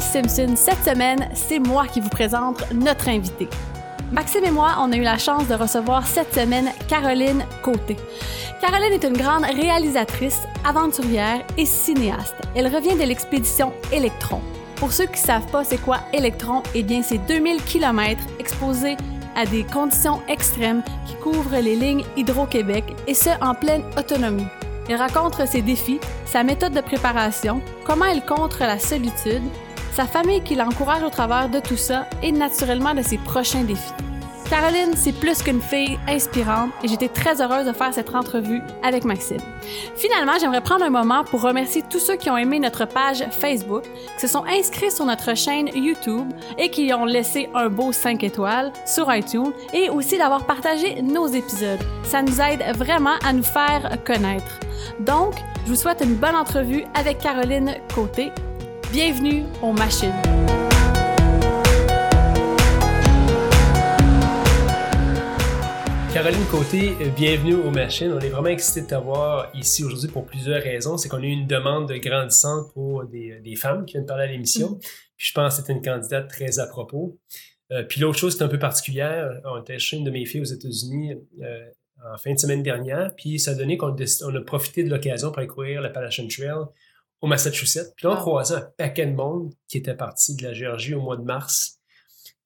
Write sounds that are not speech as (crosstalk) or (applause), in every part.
Simpson. Cette semaine, c'est moi qui vous présente notre invité. Maxime et moi, on a eu la chance de recevoir cette semaine Caroline Côté. Caroline est une grande réalisatrice, aventurière et cinéaste. Elle revient de l'expédition Electron. Pour ceux qui ne savent pas c'est quoi Electron, eh bien c'est 2000 km exposés à des conditions extrêmes qui couvrent les lignes Hydro-Québec et ce en pleine autonomie. Elle raconte ses défis, sa méthode de préparation, comment elle contre la solitude, sa famille qui l'encourage au travers de tout ça et naturellement de ses prochains défis. Caroline, c'est plus qu'une fille inspirante et j'étais très heureuse de faire cette entrevue avec Maxime. Finalement, j'aimerais prendre un moment pour remercier tous ceux qui ont aimé notre page Facebook, qui se sont inscrits sur notre chaîne YouTube et qui ont laissé un beau 5 étoiles sur iTunes et aussi d'avoir partagé nos épisodes. Ça nous aide vraiment à nous faire connaître. Donc, je vous souhaite une bonne entrevue avec Caroline Côté. Bienvenue aux machines. Caroline Côté, bienvenue aux machines. On est vraiment excités de t'avoir ici aujourd'hui pour plusieurs raisons. C'est qu'on a eu une demande grandissante pour des, des femmes qui viennent parler à l'émission. Mm. Je pense que c'est une candidate très à propos. Euh, puis l'autre chose, c'est un peu particulière. On était chez une de mes filles aux États-Unis euh, en fin de semaine dernière. Puis ça a donné qu'on on a profité de l'occasion pour aller courir l'Appalachian Trail au Massachusetts. Puis là, on Wow. croisait un paquet de monde qui était parti de la Géorgie au mois de mars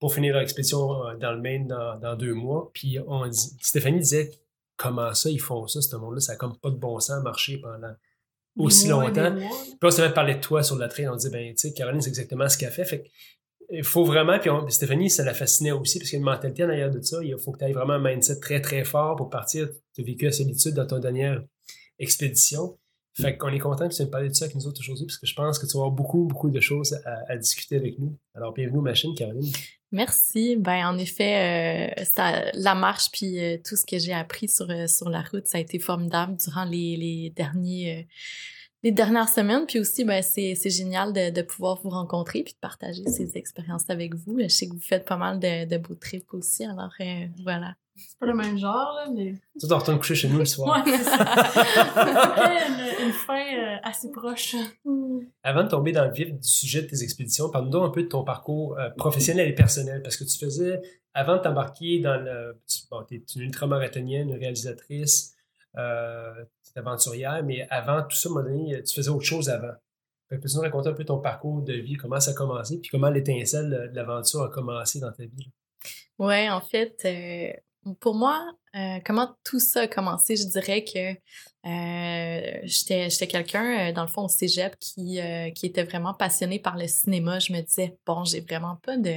pour finir leur expédition euh, dans le Maine dans, dans deux mois. Puis on dit, Stéphanie disait comment ça, ils font ça, ce monde-là, ça a comme pas de bon sens à marcher pendant aussi mois longtemps. Puis on s'est même parlé de toi sur la trail, on disait, ben, tu sais, Caroline, c'est exactement ce qu'elle fait. Fait il faut vraiment, puis on- Stéphanie, ça la fascinait aussi, parce qu'il y a une mentalité en arrière de ça. Il faut que tu aies vraiment un mindset très, très fort pour partir. Tu as vécu la solitude dans ton dernière expédition. Fait qu'on est content que tu viennes parler de ça avec nous autres aujourd'hui, parce que je pense que tu vas avoir beaucoup, beaucoup de choses à, discuter avec nous. Alors, bienvenue aux machines, Caroline. Merci. Ben en effet, euh, ça, la marche puis euh, tout ce que j'ai appris sur euh, sur la route, ça a été formidable durant les, les derniers les dernières semaines. Puis aussi, ben c'est génial de, de pouvoir vous rencontrer puis de partager ces expériences avec vous. Je sais que vous faites pas mal de, de beaux trips aussi. Alors voilà. C'est pas le même genre, là, mais. Tu retourne coucher chez nous le soir. Ouais, ça. (laughs) Une, une fin euh, assez proche. Avant de tomber dans le vif du sujet de tes expéditions, parle-nous un peu de ton parcours euh, professionnel et personnel, parce que tu faisais, avant de t'embarquer dans le... Tu bon, es une ultramarathonienne, une réalisatrice, euh, tu es aventurière, mais avant tout ça, à un moment donné, tu faisais autre chose avant. Fait que Peux-tu nous raconter un peu ton parcours de vie, comment ça a commencé, puis comment l'étincelle de l'aventure a commencé dans ta vie? Ouais, en fait, euh, pour moi, euh, comment tout ça a commencé, je dirais que euh, j'étais quelqu'un, euh, dans le fond, au cégep, qui, qui était vraiment passionné par le cinéma. Je me disais, bon, j'ai vraiment pas de,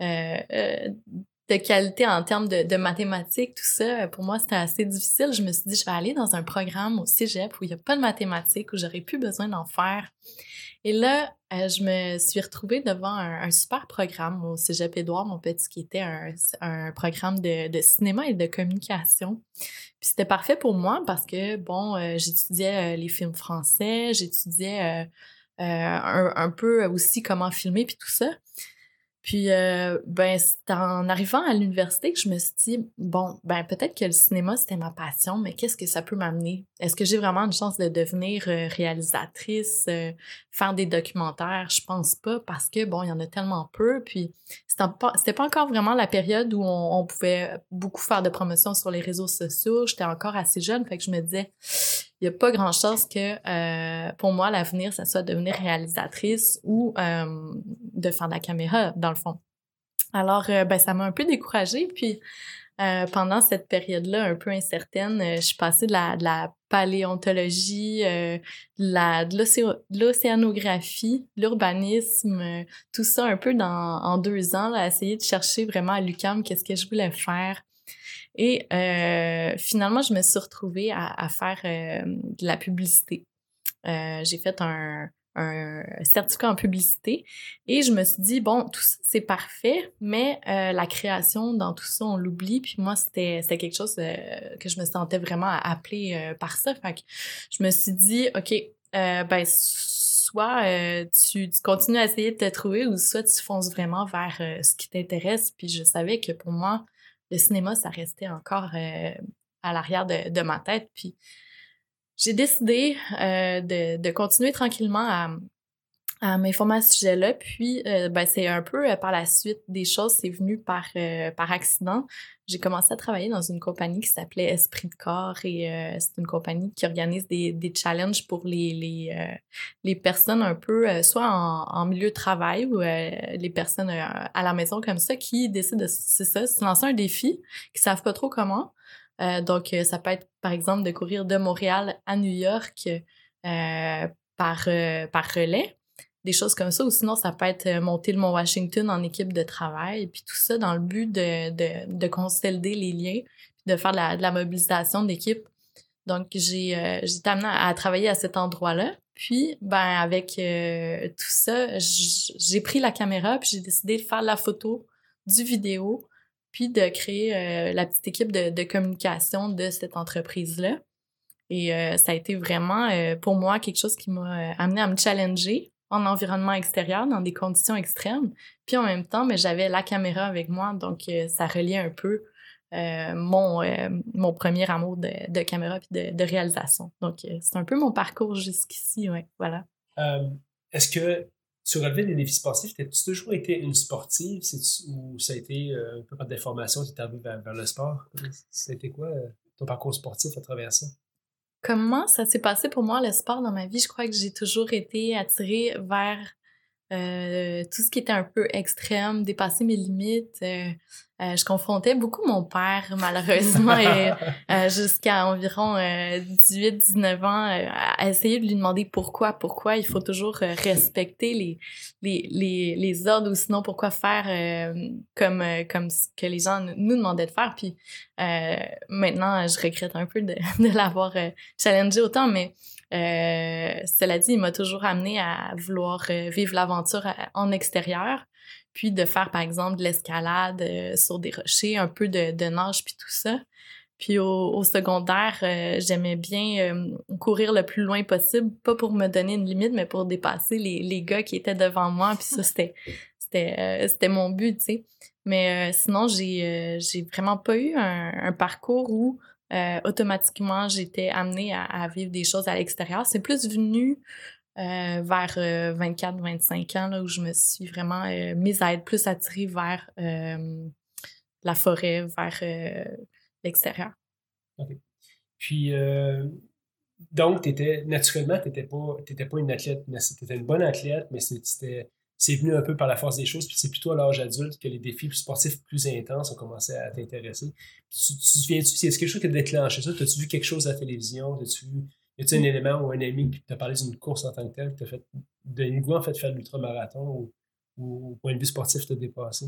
de qualité en termes de, de mathématiques, tout ça. Pour moi, c'était assez difficile. Je me suis dit, je vais aller dans un programme au cégep où il n'y a pas de mathématiques, où j'aurais plus besoin d'en faire. Et là, euh, je me suis retrouvée devant un, super programme au Cégep Édouard, mon petit, qui était un, un programme de, de cinéma et de communication. Puis c'était parfait pour moi parce que, bon, euh, j'étudiais euh, les films français, j'étudiais un, un peu aussi comment filmer, puis tout ça. Puis, ben, c'est en arrivant à l'université que je me suis dit, bon, ben, peut-être que le cinéma, c'était ma passion, mais qu'est-ce que ça peut m'amener? Est-ce que j'ai vraiment une chance de devenir réalisatrice, faire des documentaires? Je pense pas parce que, bon, il y en a tellement peu. Puis, c'était pas, encore vraiment la période où on, pouvait beaucoup faire de promotion sur les réseaux sociaux. J'étais encore assez jeune, fait que je me disais, il y a pas grand chose que euh, pour moi l'avenir ça soit de devenir réalisatrice ou euh, de faire de la caméra dans le fond. Alors euh, ben ça m'a un peu découragée puis euh, pendant cette période-là un peu incertaine, euh, je suis passée de la, de la paléontologie, euh, de l'océanographie, de l'urbanisme, tout ça un peu dans, en deux ans, là, à essayer de chercher vraiment à l'UQAM qu'est-ce que je voulais faire. Et finalement, je me suis retrouvée à, faire de la publicité. J'ai fait un, un certificat en publicité et je me suis dit, bon, tout ça, c'est parfait, mais euh, la création dans tout ça, on l'oublie. Puis moi, c'était quelque chose euh, que je me sentais vraiment appelée euh, par ça. Fait que je me suis dit, OK, ben, soit tu, continues à essayer de te trouver ou soit tu fonces vraiment vers ce qui t'intéresse. Puis je savais que pour moi, le cinéma, ça restait encore à l'arrière de, de ma tête. Puis j'ai décidé euh, de, de continuer tranquillement à, à m'informer à ce sujet-là. Puis, euh, ben, c'est un peu euh, par la suite des choses, c'est venu par, par accident. J'ai commencé à travailler dans une compagnie qui s'appelait Esprit de corps et c'est une compagnie qui organise des, des challenges pour les, les, les personnes un peu, soit en, en, milieu de travail ou les personnes à la maison comme ça qui décident de, c'est ça, se lancer un défi, qui savent pas trop comment. Donc, ça peut être, par exemple, de courir de Montréal à New York par, par relais des choses comme ça, ou sinon ça peut être euh, monter le Mont Washington en équipe de travail, puis tout ça dans le but de, de, de consolider les liens, de faire de la, mobilisation d'équipe. Donc j'ai euh, été amenée à, travailler à cet endroit-là. Puis ben avec euh, tout ça, j'ai pris la caméra puis j'ai décidé de faire la photo, du vidéo, puis de créer euh, la petite équipe de, communication de cette entreprise-là. Et ça a été vraiment pour moi quelque chose qui m'a amené à me challenger en environnement extérieur, dans des conditions extrêmes. Puis en même temps, j'avais la caméra avec moi, donc euh, ça reliait un peu euh, mon, euh, mon premier amour de, caméra puis de, réalisation. Donc c'est un peu mon parcours jusqu'ici, voilà. Est-ce que tu relevais des défis sportifs, as-tu toujours été une sportive ou ça a été un peu par des formations qui t'es vers, vers le sport? C'était quoi ton parcours sportif à travers ça? Comment ça s'est passé pour moi le sport dans ma vie? Je crois que j'ai toujours été attirée vers euh, tout ce qui était un peu extrême, dépasser mes limites. Euh, euh, je confrontais beaucoup mon père, malheureusement, (laughs) jusqu'à environ 18-19 ans, à essayer de lui demander pourquoi, pourquoi il faut toujours respecter les, les, les, les, ordres ou sinon pourquoi faire comme, comme ce que les gens nous demandaient de faire. Puis maintenant, je regrette un peu de, (laughs) de l'avoir challengé autant, mais euh, cela dit, il m'a toujours amené à vouloir euh, vivre l'aventure euh, en extérieur, puis de faire, par exemple, de l'escalade sur des rochers, un peu de, de nage, puis tout ça. Puis au, secondaire, j'aimais bien courir le plus loin possible, pas pour me donner une limite, mais pour dépasser les, les gars qui étaient devant moi. Puis ça, c'était c'était c'était mon but, tu sais. Mais sinon, j'ai j'ai vraiment pas eu un, parcours où euh, automatiquement, j'étais amenée à, vivre des choses à l'extérieur. C'est plus venu euh, vers 24-25 euh, ans, là, où je me suis vraiment mise à être plus attirée vers la forêt, vers l'extérieur. OK. Puis, donc, étais, naturellement, tu n'étais pas, pas une athlète, tu étais une bonne athlète, mais c'est venu un peu par la force des choses, puis c'est plutôt à l'âge adulte que les défis sportifs plus intenses ont commencé à t'intéresser. Tu, tu te souviens-tu, c'est quelque chose qui a déclenché ça? As-tu vu quelque chose à la télévision? As-tu vu, y a-tu un élément ou un ami qui t'a parlé d'une course en tant que telle, qui t'a fait le goût en fait de faire l'ultramarathon ou, ou au point de vue sportif t'a dépassé?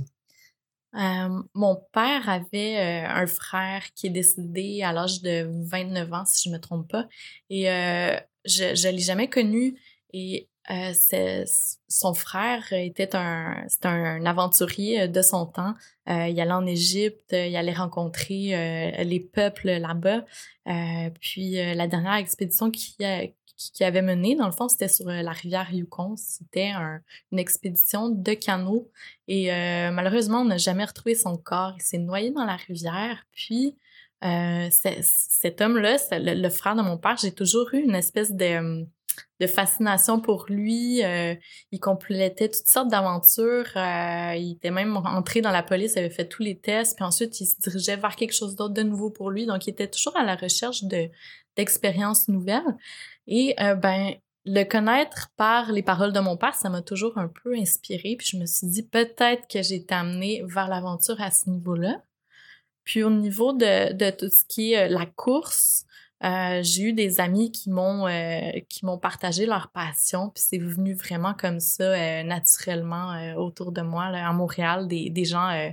Euh, mon père avait euh, un frère qui est décédé à l'âge de 29 ans, si je me trompe pas. Et euh, je ne l'ai jamais connu. Et euh, son frère était un, un aventurier de son temps. Euh, il allait en Égypte, il allait rencontrer euh, les peuples là-bas. Euh, puis la dernière expédition qu'il qui avait menée, dans le fond, c'était sur la rivière Yukon. C'était une expédition de canot. Et malheureusement, on n'a jamais retrouvé son corps. Il s'est noyé dans la rivière. Puis cet homme-là, le, le, frère de mon père, j'ai toujours eu une espèce de de fascination pour lui. Euh, il complétait toutes sortes d'aventures. Euh, il était même entré dans la police, avait fait tous les tests, puis ensuite il se dirigeait vers quelque chose d'autre de nouveau pour lui. Donc il était toujours à la recherche de d'expériences nouvelles. Et euh, ben le connaître par les paroles de mon père, ça m'a toujours un peu inspiré. Puis je me suis dit peut-être que j'ai été amenée vers l'aventure à ce niveau-là. Puis au niveau de, de tout ce qui est la course, euh, j'ai eu des amis qui m'ont euh, qui m'ont partagé leur passion, puis c'est venu vraiment comme ça euh, naturellement autour de moi là, à Montréal, des, des gens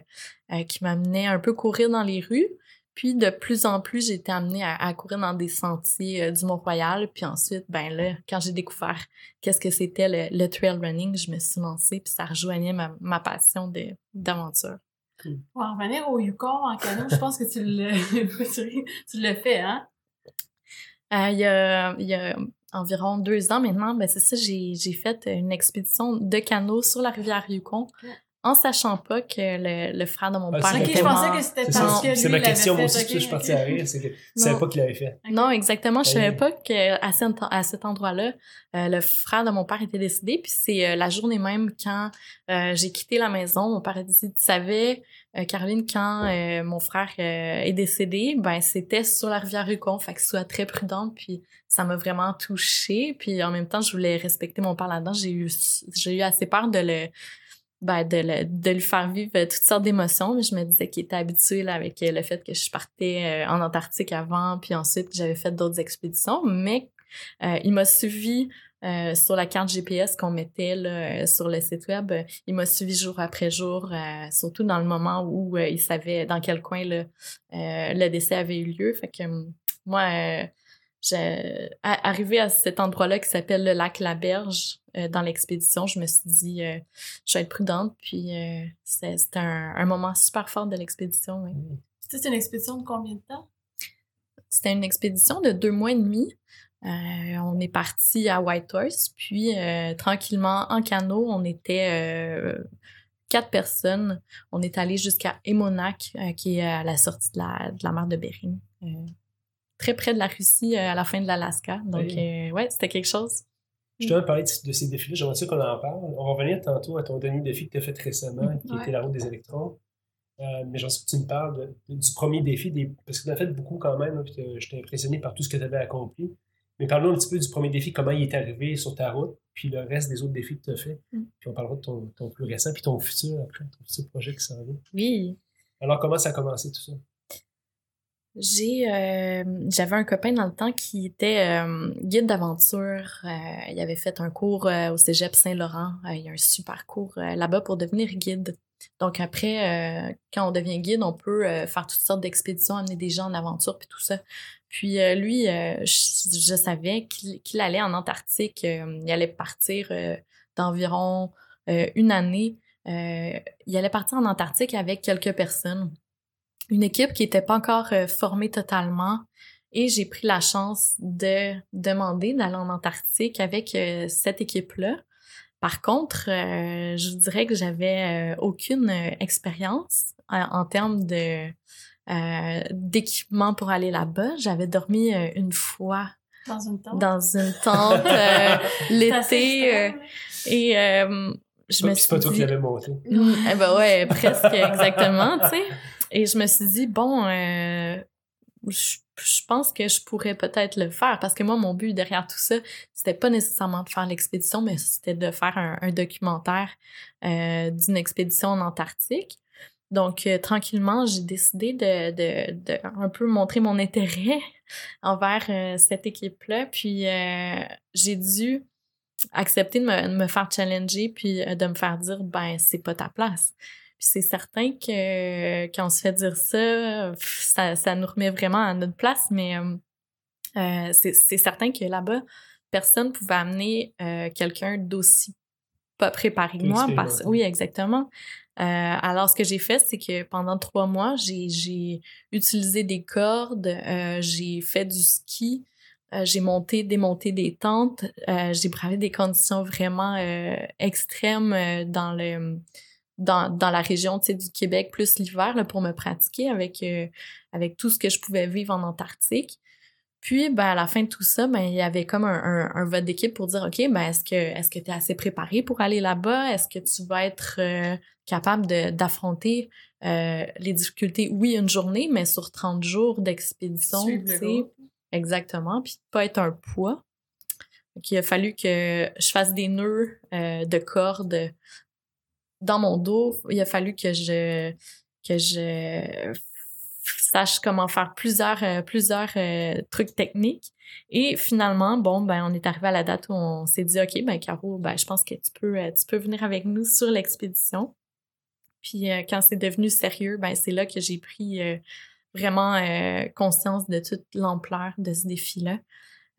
qui m'amenaient un peu courir dans les rues. Puis de plus en plus, j'ai été amenée à, courir dans des sentiers du Mont-Royal. Puis ensuite, ben là, quand j'ai découvert qu'est-ce que c'était le, le, trail running, je me suis lancée, puis ça rejoignait ma, ma passion d'aventure. Pour en revenir au Yukon en canot, je pense que tu le, (laughs) tu le fais, hein? Euh, il, y a, il, y a, environ deux ans maintenant, ben c'est ça, j'ai, j'ai fait une expédition de canot sur la rivière Yukon. En sachant pas que le, le frère de mon Ah, père était je mort. pensais que c'était C'est parce ça, que lui, c'est ma question, moi aussi, que je suis parti ok. à rire, c'est que je savais Non. pas qu'il l'avait fait. Non, exactement. Je savais pas qu'à cet, à cet endroit-là, euh, le frère de mon père était décédé. Puis c'est euh, la journée même quand euh, j'ai quitté la maison. Mon père a dit, tu savais, euh, Caroline, quand euh, mon frère euh, est décédé, ben c'était sur la rivière Rubicon. Fait que sois très prudente. Puis ça m'a vraiment touchée. Puis en même temps, je voulais respecter mon père là-dedans. J'ai eu, j'ai eu assez peur de le ben, de, le- de lui faire vivre toutes sortes d'émotions, je me disais qu'il était habitué là, avec euh, le fait que je partais euh, en Antarctique avant, puis ensuite que j'avais fait d'autres expéditions, mais euh, il m'a suivi euh, sur la carte GPS qu'on mettait euh, sur le site web. Euh, Il m'a suivi jour après jour, euh, surtout dans le moment où euh, il savait dans quel coin euh, le décès avait eu lieu. Fait que euh, moi, euh, j'ai- à- arrivé à cet endroit-là qui s'appelle le lac La Berge euh, dans l'expédition, je me suis dit, euh, je vais être prudente. Puis euh, c'était un, un moment super fort de l'expédition. ouais. C'était une expédition de combien de temps? C'était une expédition de deux mois et demi. Euh, on est parti à Whitehorse, puis euh, tranquillement en canot, on était euh, quatre personnes. On est allé jusqu'à Emonac, euh, qui est à la sortie de la, de la mer de Bering, euh, très près de la Russie, euh, à la fin de l'Alaska. Donc, Oui. euh, ouais, c'était quelque chose. Je te parler de, de ces défis-là, j'aimerais ça qu'on en parle. On va revenir tantôt à ton dernier défi que tu as fait récemment, qui Ouais. était la route des électrons. Euh, mais j'aimerais ça que tu me parles de- du premier défi, des, parce que tu as fait beaucoup quand même, là, puis j'étais impressionné par tout ce que tu avais accompli. Mais parle-nous un petit peu du premier défi, comment il est arrivé sur ta route, puis le reste des autres défis que tu as fait. Mm. Puis on parlera de ton, ton plus récent, puis ton futur après, ton futur projet qui s'en vient. Oui. Alors, comment ça a commencé tout ça? J'ai, euh, j'avais un copain dans le temps qui était euh, guide d'aventure. Euh, il avait fait un cours euh, au Cégep Saint-Laurent. Euh, il y a un super cours euh, là-bas pour devenir guide. Donc après, quand on devient guide, on peut faire toutes sortes d'expéditions, amener des gens en aventure puis tout ça. Puis lui, je, je savais qu'il, qu'il allait en Antarctique. il allait partir d'environ une année. Il allait partir en Antarctique avec quelques personnes une équipe qui n'était pas encore euh, formée totalement. Et j'ai pris la chance de demander d'aller en Antarctique avec euh, cette équipe-là. Par contre, euh, je vous dirais que j'avais euh, aucune euh, expérience en, en termes de euh, d'équipement pour aller là-bas. J'avais dormi euh, une fois Dans une tente? dans une tente euh, (laughs) C'est assez l'été euh, hein? et euh, je me Puis suis c'est pas toi qui l'avais monté. Mm, eh ben ouais, presque exactement, tu sais. (laughs) Et je me suis dit, bon, euh, je, pense que je pourrais peut-être le faire parce que moi, mon but derrière tout ça, c'était pas nécessairement de faire l'expédition, mais c'était de faire un, documentaire euh, d'une expédition en Antarctique. Donc, euh, tranquillement, j'ai décidé de, de, de un peu montrer mon intérêt (laughs) envers cette équipe-là. Puis, j'ai dû accepter de me, de me faire challenger puis de me faire dire, ben, c'est pas ta place. Puis c'est certain que quand on se fait dire ça, ça, ça nous remet vraiment à notre place, mais euh, euh, c'est certain que là-bas, personne pouvait amener euh, quelqu'un d'aussi pas préparé que moi. Parce, oui, exactement. Euh, alors, ce que j'ai fait, c'est que pendant trois mois, j'ai utilisé des cordes, j'ai fait du ski, j'ai monté, démonté des tentes, j'ai bravé des conditions vraiment extrêmes dans le dans, dans la région du Québec, plus l'hiver, pour me pratiquer avec, euh, avec tout ce que je pouvais vivre en Antarctique. Puis, ben, à la fin de tout ça, ben, il y avait comme un, un, un vote d'équipe pour dire, OK, ben, est-ce que est-ce que tu es assez préparé pour aller là-bas? Est-ce que tu vas être euh, capable d'affronter euh, les difficultés? Oui, une journée, mais sur 30 jours d'expédition. Exactement, puis de pas être un poids. Donc, il a fallu que je fasse des nœuds euh, de cordes dans mon dos. Il a fallu que je que je sache comment faire plusieurs euh, plusieurs euh, trucs techniques. Et finalement, bon, ben on est arrivé à la date où on s'est dit OK, ben Caro, ben je pense que tu peux euh, tu peux venir avec nous sur l'expédition. Puis quand c'est devenu sérieux, ben c'est là que j'ai pris vraiment conscience de toute l'ampleur de ce défi-là.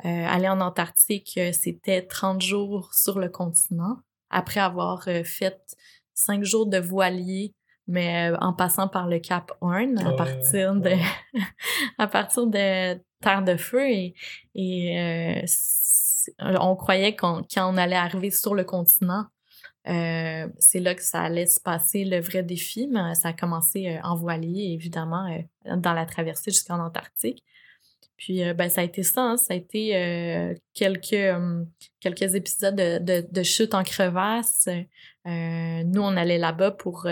Euh, aller en Antarctique, c'était 30 jours sur le continent, après avoir fait 5 jours de voilier, mais euh, en passant par le Cap Horn à Ouais, partir de (laughs) à partir de Terre de Feu et, et euh, on croyait qu'on quand on allait arriver sur le continent, euh, c'est là que ça allait se passer le vrai défi, mais ça a commencé euh, en voilier, évidemment, euh, dans la traversée jusqu'en Antarctique. Puis ben, ça a été ça, hein, ça a été quelques, quelques épisodes de, de, chute en crevasse. nous, on allait là-bas pour,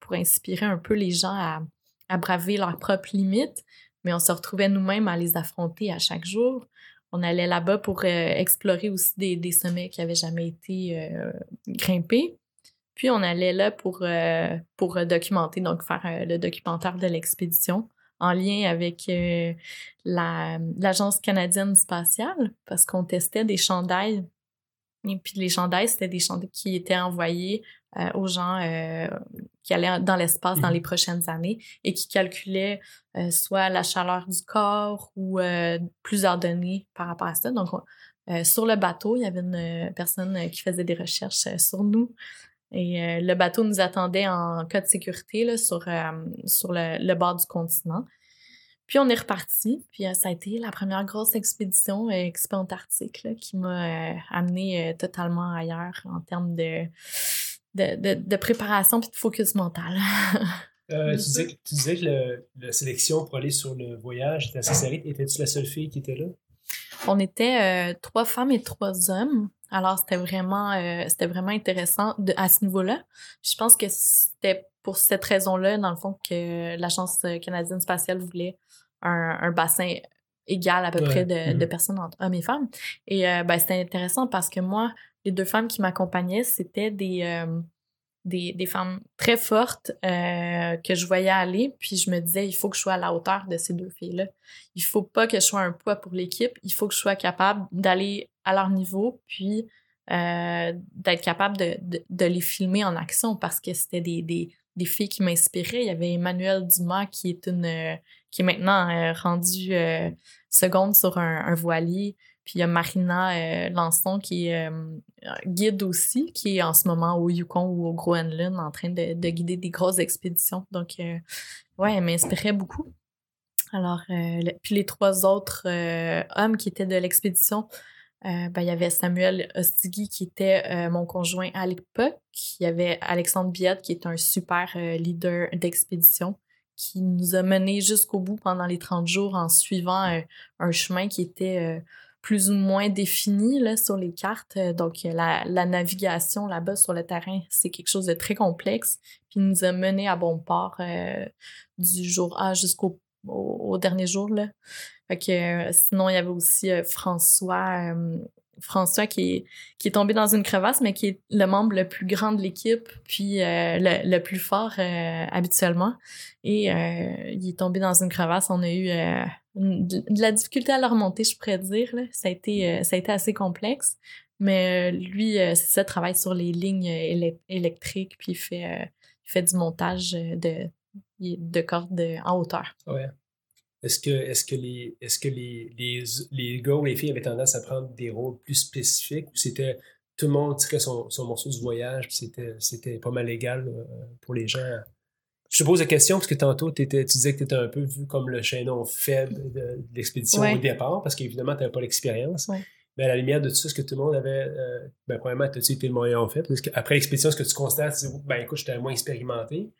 pour inspirer un peu les gens à, à braver leurs propres limites, mais on se retrouvait nous-mêmes à les affronter à chaque jour on allait là-bas pour euh, explorer aussi des, sommets qui n'avaient jamais été euh, grimpés. Puis on allait là pour, euh, pour documenter, donc faire le documentaire de l'expédition en lien avec l'Agence canadienne spatiale parce qu'on testait des chandails. Et puis les chandails, c'était des chandails qui étaient envoyés euh, aux gens euh, qui allaient dans l'espace dans les mhm. prochaines années et qui calculaient euh, soit la chaleur du corps ou plusieurs données par rapport à ça. Donc, sur le bateau, il y avait une personne qui faisait des recherches sur nous. Et le bateau nous attendait en cas de sécurité là, sur, sur le, bord du continent. Puis on est reparti, puis ça a été la première grosse expédition, Expo Antarctique, qui m'a amené totalement ailleurs en termes de, de, de, préparation puis de focus mental. Euh, (laughs) tu, disais, tu, disais, que la sélection pour aller sur le voyage était assez serrée. Étais-tu la seule fille qui était là? On était euh, trois femmes et trois hommes. Alors, c'était vraiment, euh, c'était vraiment intéressant de, à ce niveau-là. Je pense que c'était pour cette raison-là, dans le fond, que l'Agence canadienne spatiale voulait un, un bassin égal à peu près de, mm-hmm. de, personnes entre hommes et femmes. Et ben, c'était intéressant parce que moi, les deux femmes qui m'accompagnaient, c'était des, euh, des, des, femmes très fortes euh, que je voyais aller. Puis je me disais, il faut que je sois à la hauteur de ces deux filles-là. Il faut pas que je sois un poids pour l'équipe. Il faut que je sois capable d'aller à leur niveau, puis euh, d'être capable de, de, les filmer en action parce que c'était des, des, des, filles qui m'inspiraient. Il y avait Emmanuelle Dumas qui est une qui est maintenant rendue seconde sur un voilier. Puis il y a Marina euh, Lançon qui est euh, guide aussi, qui est en ce moment au Yukon ou au Groenland en train de, de guider des grosses expéditions. Donc, euh, ouais, elle m'inspirait beaucoup. Alors, puis les trois autres hommes qui étaient de l'expédition, ben, il y avait Samuel Ostigui qui était mon conjoint à l'époque. Il y avait Alexandre Biette qui est un super leader d'expédition qui nous a menés jusqu'au bout pendant les 30 jours en suivant un chemin qui était plus ou moins défini là, sur les cartes. Euh, donc, la, la navigation là-bas sur le terrain, c'est quelque chose de très complexe. Puis, nous a mené à bon port euh, du jour A jusqu'au au, dernier jour. Là. Fait que, euh, sinon, il y avait aussi François, François qui est, tombé dans une crevasse, mais qui est le membre le plus grand de l'équipe, puis le, le, plus fort habituellement. Et il est tombé dans une crevasse. On a eu de, la difficulté à le remonter, je pourrais dire. Ça, a été, euh, assez complexe. Mais euh, lui, euh, c'est ça, travaille sur les lignes électriques, puis il fait, du montage de, de cordes en hauteur. Est-ce que, est que, les, est -ce que les, les, les, gars ou les filles avaient tendance à prendre des rôles plus spécifiques ou c'était tout le monde tirait son, son morceau du voyage, c'était pas mal égal pour les gens? Je te pose la question parce que tantôt, tu disais que tu étais un peu vu comme le chaînon faible de, l'expédition au départ, parce qu'évidemment, tu n'avais pas l'expérience. Mais à la lumière de tout ça, est-ce que tout le monde avait. Euh, ben, premièrement, as-tu été le moyen fait? Parce qu'après l'expédition, ce que tu constates, c'est ben écoute, j'étais moins expérimenté,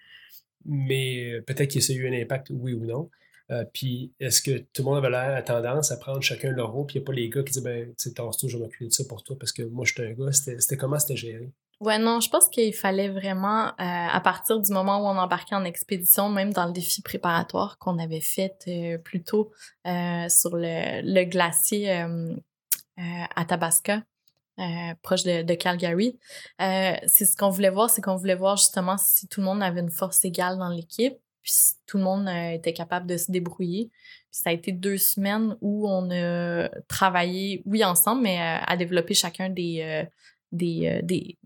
mais euh, peut-être qu'il y a eu un impact, oui ou non. Euh, puis est-ce que tout le monde avait l'air à tendance à prendre chacun leur rôle, puis il n'y a pas les gars qui disent ben, tu sais, je vais m'occuper de ça pour toi parce que moi, je un gars. C'était comment c'était géré? Ouais, non, je pense qu'il fallait vraiment, euh, à partir du moment où on embarquait en expédition, même dans le défi préparatoire qu'on avait fait euh, plus tôt sur le, glacier à Tabasca, proche de Calgary, c'est ce qu'on voulait voir, c'est qu'on voulait voir justement si tout le monde avait une force égale dans l'équipe, puis tout le monde était capable de se débrouiller. Puis ça a été deux semaines où on a travaillé, oui, ensemble, mais à développer chacun des, des, des,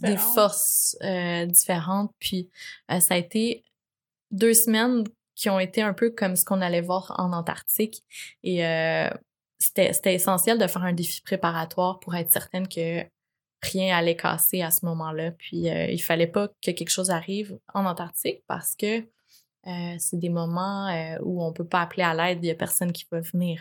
des forces euh, différentes. Puis euh, ça a été deux semaines qui ont été un peu comme ce qu'on allait voir en Antarctique. Et euh, c'était essentiel de faire un défi préparatoire pour être certaine que rien allait casser à ce moment-là. Puis il fallait pas que quelque chose arrive en Antarctique parce que c'est des moments où on peut pas appeler à l'aide, il y a personne qui va venir.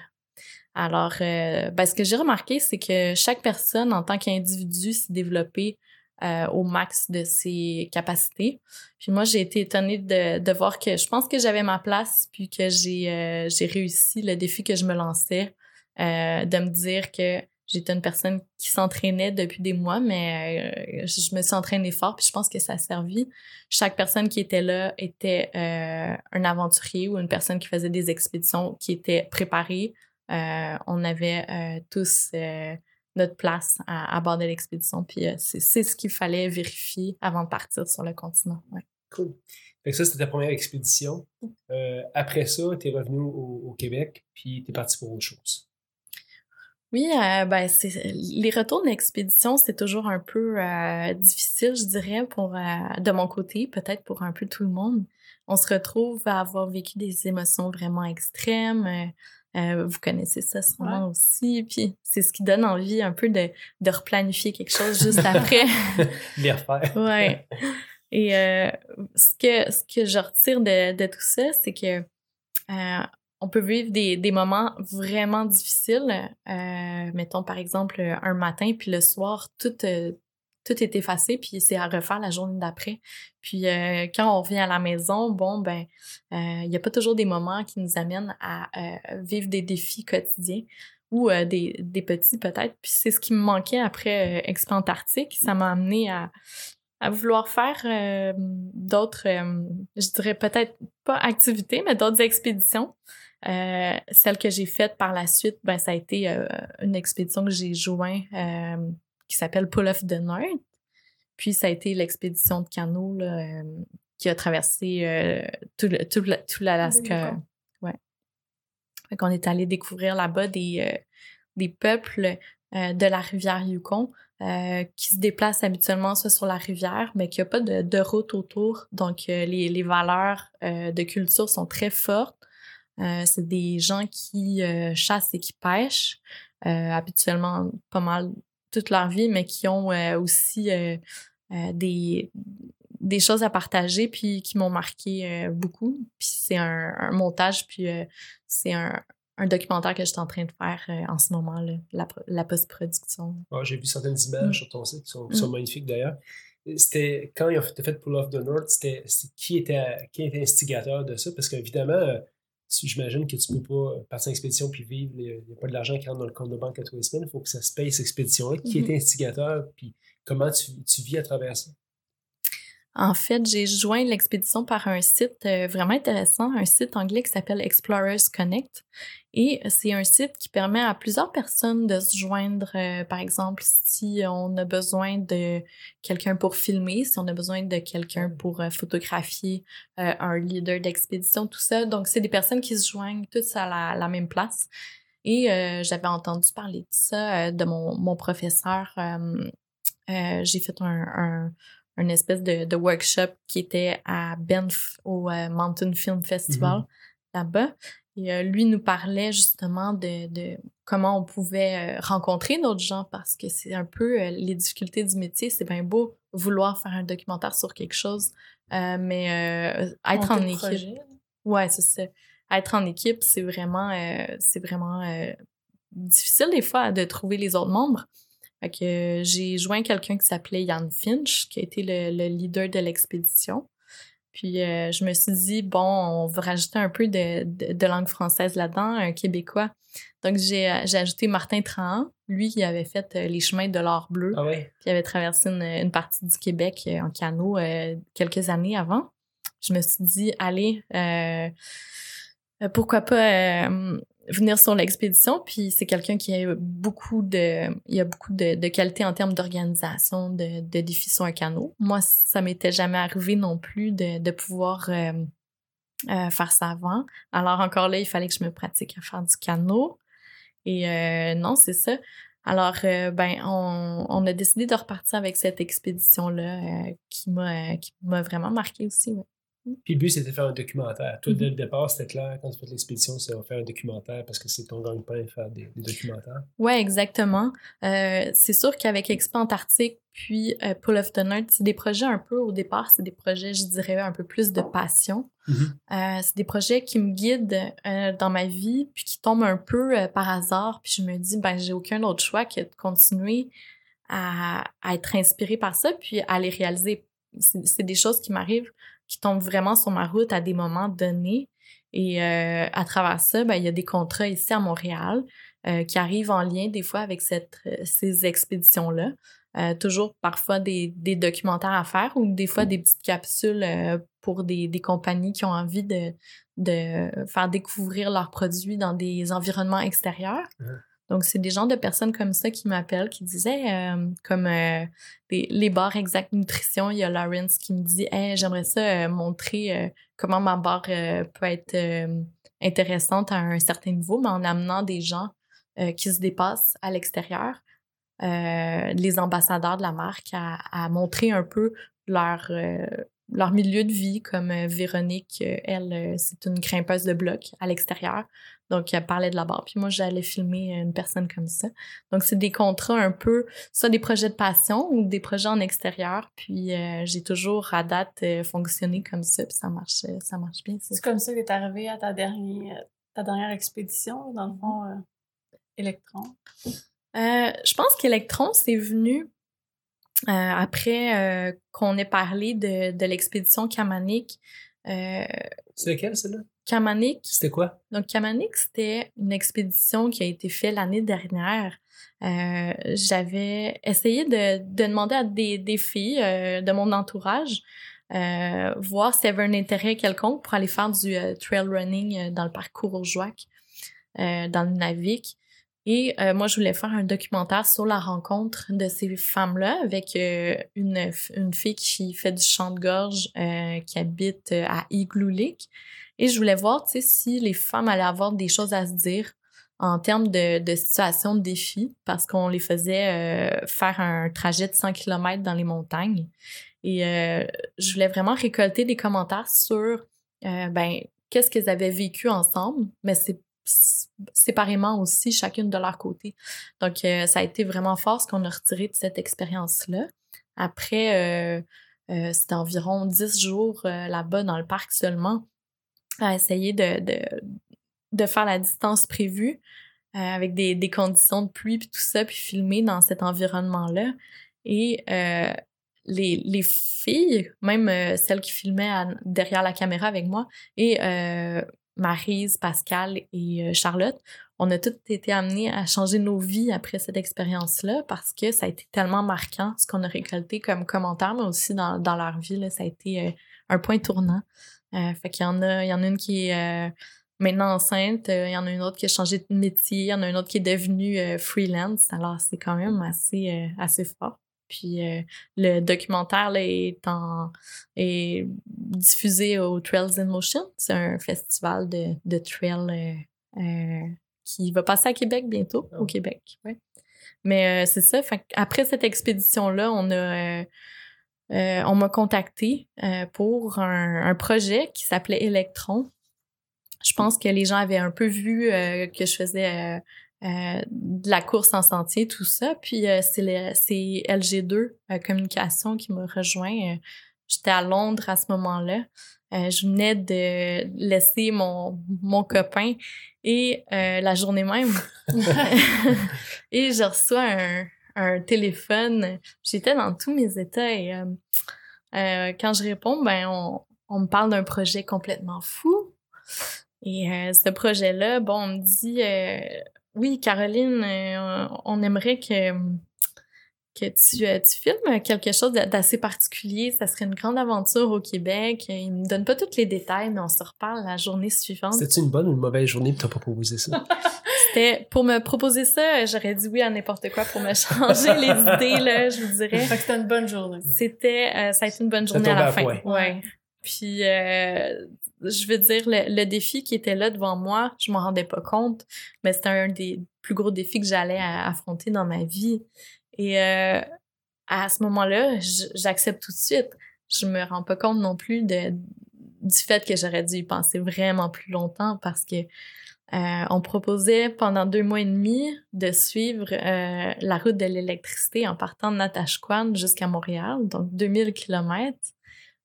Alors, ben, ce que j'ai remarqué, c'est que chaque personne, en tant qu'individu, s'est développé euh, au max de ses capacités. Puis moi, j'ai été étonnée de, de voir que je pense que j'avais ma place, puis que j'ai euh, réussi le défi que je me lançais, euh, de me dire que j'étais une personne qui s'entraînait depuis des mois, mais euh, je me suis entraînée fort, puis je pense que ça a servi. Chaque personne qui était là était euh, un aventurier ou une personne qui faisait des expéditions qui était préparée. Euh, on avait tous notre place à, bord de l'expédition, puis c'est ce qu'il fallait vérifier avant de partir sur le continent. Cool. Fait que ça, c'était ta première expédition. Après ça, tu es revenu au, au Québec, puis tu es parti pour autre chose. Oui, euh, ben c'est les retours d'expédition, c'est toujours un peu euh, difficile, je dirais, pour euh, de mon côté, peut-être pour un peu tout le monde. On se retrouve à avoir vécu des émotions vraiment extrêmes. euh, euh, vous connaissez ça sûrement aussi, puis c'est ce qui donne envie un peu de, de replanifier quelque chose juste après. (laughs) Les refaire. (laughs) ouais. Et euh, ce que ce que je retire de, de tout ça, c'est que euh, on peut vivre des, des moments vraiment difficiles. Euh, mettons par exemple un matin, puis le soir, tout euh, tout est effacé, puis c'est à refaire la journée d'après. Puis euh, quand on revient à la maison, bon ben, il n'y a pas toujours des moments qui nous amènent à vivre des défis quotidiens ou des, des petits peut-être. Puis c'est ce qui me manquait après Expo Antarctique. Ça m'a amené à, à vouloir faire d'autres, je dirais peut-être pas activités, mais d'autres expéditions. Euh, celle que j'ai faite par la suite, ben ça a été euh, une expédition que j'ai joint euh, qui s'appelle Pull of the North. Puis ça a été l'expédition de canot là, qui a traversé tout, le, tout, le- tout l'Alaska. Ouais. Fait qu'on est allé découvrir là-bas des, des peuples de la rivière Yukon euh, qui se déplacent habituellement soit sur la rivière, mais qu'il n'y a pas de, de route autour. Donc, euh, les, les valeurs euh, de culture sont très fortes. Euh, c'est des gens qui euh, chassent et qui pêchent, euh, habituellement pas mal toute leur vie, mais qui ont aussi des, des choses à partager, puis qui m'ont marqué beaucoup. Puis c'est un, un montage, puis c'est un, un documentaire que je suis en train de faire euh, en ce moment, là, la, la post-production. J'ai vu certaines images Mm. sur ton site qui sont, qui sont Mm. magnifiques d'ailleurs. C'était quand ils ont fait, fait Pull Off the North, c'était qui était qui était instigateur de ça? Parce qu'évidemment, j'imagine que tu peux pas partir en expédition puis vivre. Il n'y a pas de l'argent qui rentre dans le compte de banque à tous les semaines. Il faut que ça se paye cette expédition-là. Qui Mhm. était instigateur? Puis comment tu, tu vis à travers ça? En fait, j'ai joint l'expédition par un site euh, vraiment intéressant, un site anglais qui s'appelle Explorers Connect. Et c'est un site qui permet à plusieurs personnes de se joindre, euh, par exemple, si on a besoin de quelqu'un pour filmer, si on a besoin de quelqu'un pour euh, photographier euh, un leader d'expédition, tout ça. Donc, c'est des personnes qui se joignent toutes à la, même place. Et euh, j'avais entendu parler de ça euh, de mon, mon professeur. euh, euh, j'ai fait un, une espèce de, de workshop qui était à Banff au euh, Mountain Film Festival Mhm. là-bas. Et euh, lui nous parlait justement de, de comment on pouvait euh, rencontrer d'autres gens parce que c'est un peu les difficultés du métier. C'est bien beau vouloir faire un documentaire sur quelque chose, mais être en équipe. Ouais, c'est ça. Être en équipe, c'est vraiment, c'est vraiment difficile des fois de trouver les autres membres. Fait que euh, j'ai joint quelqu'un qui s'appelait Yann Finch, qui a été le, le leader de l'expédition. Puis euh, je me suis dit, bon, on va rajouter un peu de, de, de langue française là-dedans, un québécois. Donc j'ai euh, j'ai ajouté Martin Trahan, lui qui avait fait euh, les chemins de l'or bleu Ah ouais? qui avait traversé une, une partie du Québec euh, en canot quelques années avant. Je me suis dit, allez, pourquoi pas euh, venir sur l'expédition. Puis c'est quelqu'un qui a beaucoup de, il a beaucoup de, qualités en termes d'organisation, de, de défis sur un canot. Moi, ça m'était jamais arrivé non plus de, de pouvoir euh, euh, faire ça avant. Alors encore là, il fallait que je me pratique à faire du canot. Et euh, non, c'est ça. Alors, ben, on, on a décidé de repartir avec cette expédition-là qui m'a vraiment marqué aussi. Puis le but, c'était de faire un documentaire. Toi, dès Mhm. le départ, c'était clair, quand tu fais l'expédition, c'est de faire un documentaire parce que c'est ton gagne-pain de faire des, des documentaires. Ouais, exactement. Euh, c'est sûr qu'avec Expo Antarctique puis euh, Pull of the North, c'est des projets un peu au départ, c'est des projets, je dirais, un peu plus de passion. Mhm. Euh, c'est des projets qui me guident dans ma vie puis qui tombent un peu par hasard. Puis je me dis, ben j'ai aucun autre choix que de continuer à, à être inspirée par ça, puis à les réaliser. C'est des choses qui m'arrivent, qui tombent vraiment sur ma route à des moments donnés. Et euh, à travers ça, ben, il y a des contrats ici à Montréal euh, qui arrivent en lien des fois avec cette, euh, ces expéditions-là. Toujours parfois des, des documentaires à faire ou des fois des petites capsules pour des, des compagnies qui ont envie de, de faire découvrir leurs produits dans des environnements extérieurs. Donc, c'est des gens de personnes comme ça qui m'appellent, qui disaient, euh, comme euh, les, les bars Exact Nutrition, il y a Lawrence qui me dit j'aimerais ça euh, montrer comment ma barre peut être intéressante à un certain niveau, mais en amenant des gens qui se dépassent à l'extérieur, les ambassadeurs de la marque, à, montrer un peu leur, leur milieu de vie, comme euh, Véronique, euh, elle, euh, c'est une grimpeuse de blocs à l'extérieur. Donc, elle parlait de la barre. Puis moi, j'allais filmer une personne comme ça. Donc, c'est des contrats un peu, soit des projets de passion ou des projets en extérieur. Puis, euh, j'ai toujours, à date, fonctionné comme ça. Puis ça marche, ça marche bien. c'est comme ça que t'es arrivé à ta dernière, ta dernière expédition, dans le fond, euh, Electron? Euh, je pense qu'Electron, c'est venu après euh, qu'on ait parlé de, de l'expédition Kamanik. Euh, C'est lequel, celle-là? Kamanik, C'était quoi? donc Kamanik, c'était une expédition qui a été faite l'année dernière. Euh, J'avais essayé de, de demander à des, des filles euh, de mon entourage euh, voir s'il y avait un intérêt quelconque pour aller faire du euh, trail running euh, dans le parcours euh, dans le Navik. Et euh, moi, je voulais faire un documentaire sur la rencontre de ces femmes-là avec euh, une, une fille qui fait du chant de gorge euh, qui habite à Igloo Lake. Et je voulais voir, si les femmes allaient avoir des choses à se dire en termes de, de situation de défi, parce qu'on les faisait faire un trajet de 100 km dans les montagnes. Et je voulais vraiment récolter des commentaires sur, ben, qu'est-ce qu'elles avaient vécu ensemble, mais c'est séparément aussi, chacune de leur côté. Donc, euh, ça a été vraiment fort ce qu'on a retiré de cette expérience-là. Après, euh, euh, c'était environ 10 jours là-bas dans le parc seulement à essayer de, de, de faire la distance prévue avec des, des conditions de pluie puis tout ça, puis filmer dans cet environnement-là. Et les, les filles, même celles qui filmaient derrière la caméra avec moi, et Maryse, Pascal et euh, Charlotte, on a toutes été amenées à changer nos vies après cette expérience-là parce que ça a été tellement marquant ce qu'on a récolté comme commentaire, mais aussi dans, dans leur vie, ça a été euh, un point tournant. Euh, fait qu'il y en a, il y en a une qui est maintenant enceinte, il y en a une autre qui a changé de métier, il y en a une autre qui est devenue freelance. Alors c'est quand même assez fort. Puis euh, le documentaire là, est, en, est diffusé au Trails in Motion. C'est un festival de, de trail euh, euh, qui va passer à Québec bientôt, Oh. au Québec. Ouais. Mais c'est ça. Fait après cette expédition-là, on a on m'a contacté pour un, un projet qui s'appelait Electron. Je pense que les gens avaient un peu vu que je faisais euh, de la course en sentier, tout ça. Puis euh, c'est le- c'est LG2 euh, Communication qui m'a rejoint. J'étais à Londres à ce moment-là. Je venais de laisser mon, mon copain et la journée même. (laughs) (laughs) et je reçois un, un téléphone. J'étais dans tous mes états et quand je réponds, ben on, on me parle d'un projet complètement fou. Et ce projet-là, bon, on me dit oui, Caroline, euh, on aimerait que que tu, euh, tu filmes quelque chose d'assez particulier. Ça serait une grande aventure au Québec. Il me donne pas tous les détails, mais on se reparle la journée suivante. C'était une bonne ou une mauvaise journée pour t'as pas proposé ça? (laughs) C'était pour me proposer ça, j'aurais dit oui à n'importe quoi pour me changer les (laughs) idées là, je vous dirais. Fait que c'était une bonne journée. C'était euh, ça a été une bonne Ça journée à la à fin. point. Ouais. Puis euh, je veux dire le, le défi qui était là devant moi, je m'en rendais pas compte, mais c'était un des plus gros défis que j'allais affronter dans ma vie. Et euh, à ce moment-là, j'accepte tout de suite. Je me rends pas compte non plus du fait que j'aurais dû y penser vraiment plus longtemps parce que euh, on proposait pendant deux mois et demi de suivre euh, la route de l'électricité en partant de Natashquan jusqu'à Montréal, donc 2000 kilomètres.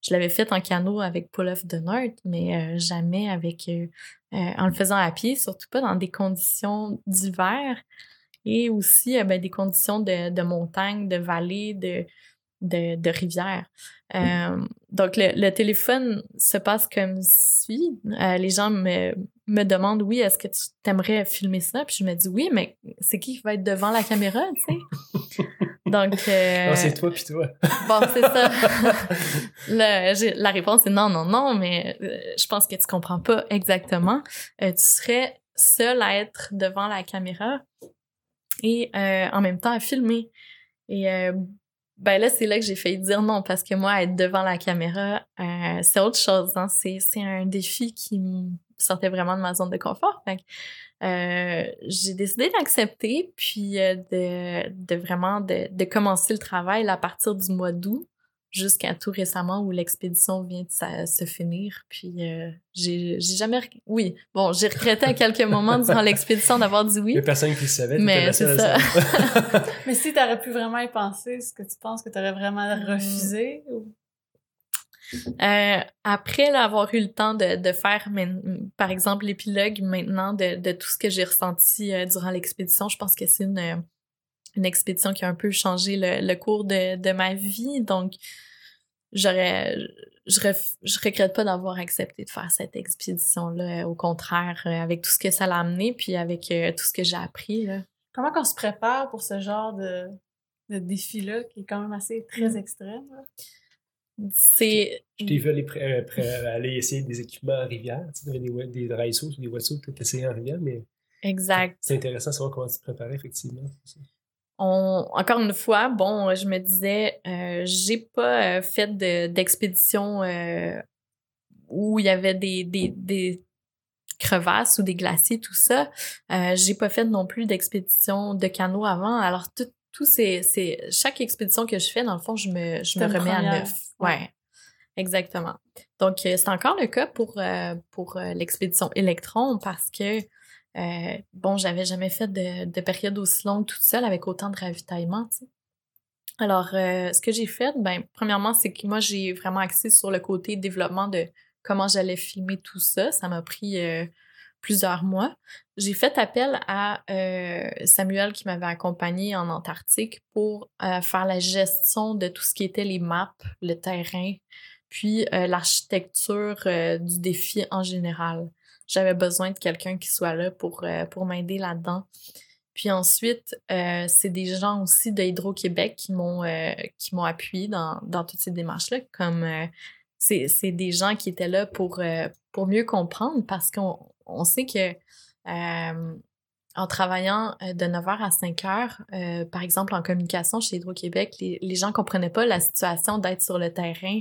Je l'avais fait en canot avec Pull Off de North, mais euh, jamais avec euh, euh, en le faisant à pied, surtout pas dans des conditions d'hiver. et aussi ben, des conditions de, de montagne, de vallée, de, de, de rivière. Euh, donc, le, le, téléphone se passe comme suit. Euh, les gens me, me demandent, oui, est-ce que tu t'aimerais filmer ça? Puis je me dis, oui, mais c'est qui qui va être devant la caméra, tu sais? (laughs) Donc... Euh, c'est toi puis toi. (laughs) bon, c'est ça. (laughs) le, la réponse est non, non, non, mais euh, je pense que tu comprends pas exactement. Euh, tu serais seul à être devant la caméra et en même temps à filmer. Et ben là, c'est là que j'ai failli dire non, parce que moi, être devant la caméra, c'est autre chose. Hein? C'est, c'est un défi qui me sortait vraiment de ma zone de confort. Fait euh, j'ai décidé d'accepter, puis euh, de, de vraiment de, de commencer le travail à partir du mois d'août jusqu'à tout récemment où l'expédition vient de se finir. Puis euh, j'ai jamais... Oui, bon, j'ai regretté à quelques moments durant (laughs) l'expédition d'avoir dit oui. Il y a personne qui le savait. Mais c'est ça. (laughs) (laughs) mais si tu aurais pu vraiment y penser, est-ce que tu penses que tu aurais vraiment hmm. refusé? Ou... Euh, après avoir eu le temps de, de faire, par exemple, l'épilogue maintenant de, de, tout ce que j'ai ressenti euh, durant l'expédition, je pense que c'est une une expédition qui a un peu changé le, le cours de, de, ma vie. Donc, j'aurais, je, je regrette pas d'avoir accepté de faire cette expédition-là. Au contraire, euh, avec tout ce que ça l'a amené, puis avec euh, tout ce que j'ai appris. Là. Comment qu'on se prépare pour ce genre de, de défi-là, qui est quand même assez très mm. extrême? C'est. Je t'ai vu aller, euh, aller, essayer des équipements en rivière. Tu des, des dry des voitures que tu essayé en rivière, mais. Exact. C'est intéressant de savoir comment tu te préparais, effectivement encore une fois, bon, je me disais, euh, j'ai pas euh, fait d'expédition euh, où il y avait des, des, des, crevasses ou des glaciers, tout ça. Euh, j'ai pas fait non plus d'expédition de canot avant. Alors, tout, tout c'est, chaque expédition que je fais, dans le fond, je me, je me remets à neuf. Ouais. Exactement. Donc, c'est encore le cas pour, pour l'expédition électron parce que euh, bon, j'avais jamais fait de, de, période aussi longue toute seule avec autant de ravitaillement, tu sais. Alors, euh, ce que j'ai fait, ben, premièrement, c'est que moi, j'ai vraiment axé sur le côté développement de comment j'allais filmer tout ça. Ça m'a pris euh, plusieurs mois. J'ai fait appel à Samuel qui m'avait accompagné en Antarctique pour faire la gestion de tout ce qui était les maps, le terrain, puis l'architecture du défi en général j'avais besoin de quelqu'un qui soit là pour, euh, pour m'aider là-dedans. Puis ensuite, euh, c'est des gens aussi de Hydro-Québec qui m'ont euh, qui m'ont appuyé dans, dans toutes ces démarches-là. Comme c'est, des gens qui étaient là pour, pour mieux comprendre parce qu'on on sait que en travaillant de 9h à 5h, par exemple en communication chez Hydro-Québec, les, les gens comprenaient pas la situation d'être sur le terrain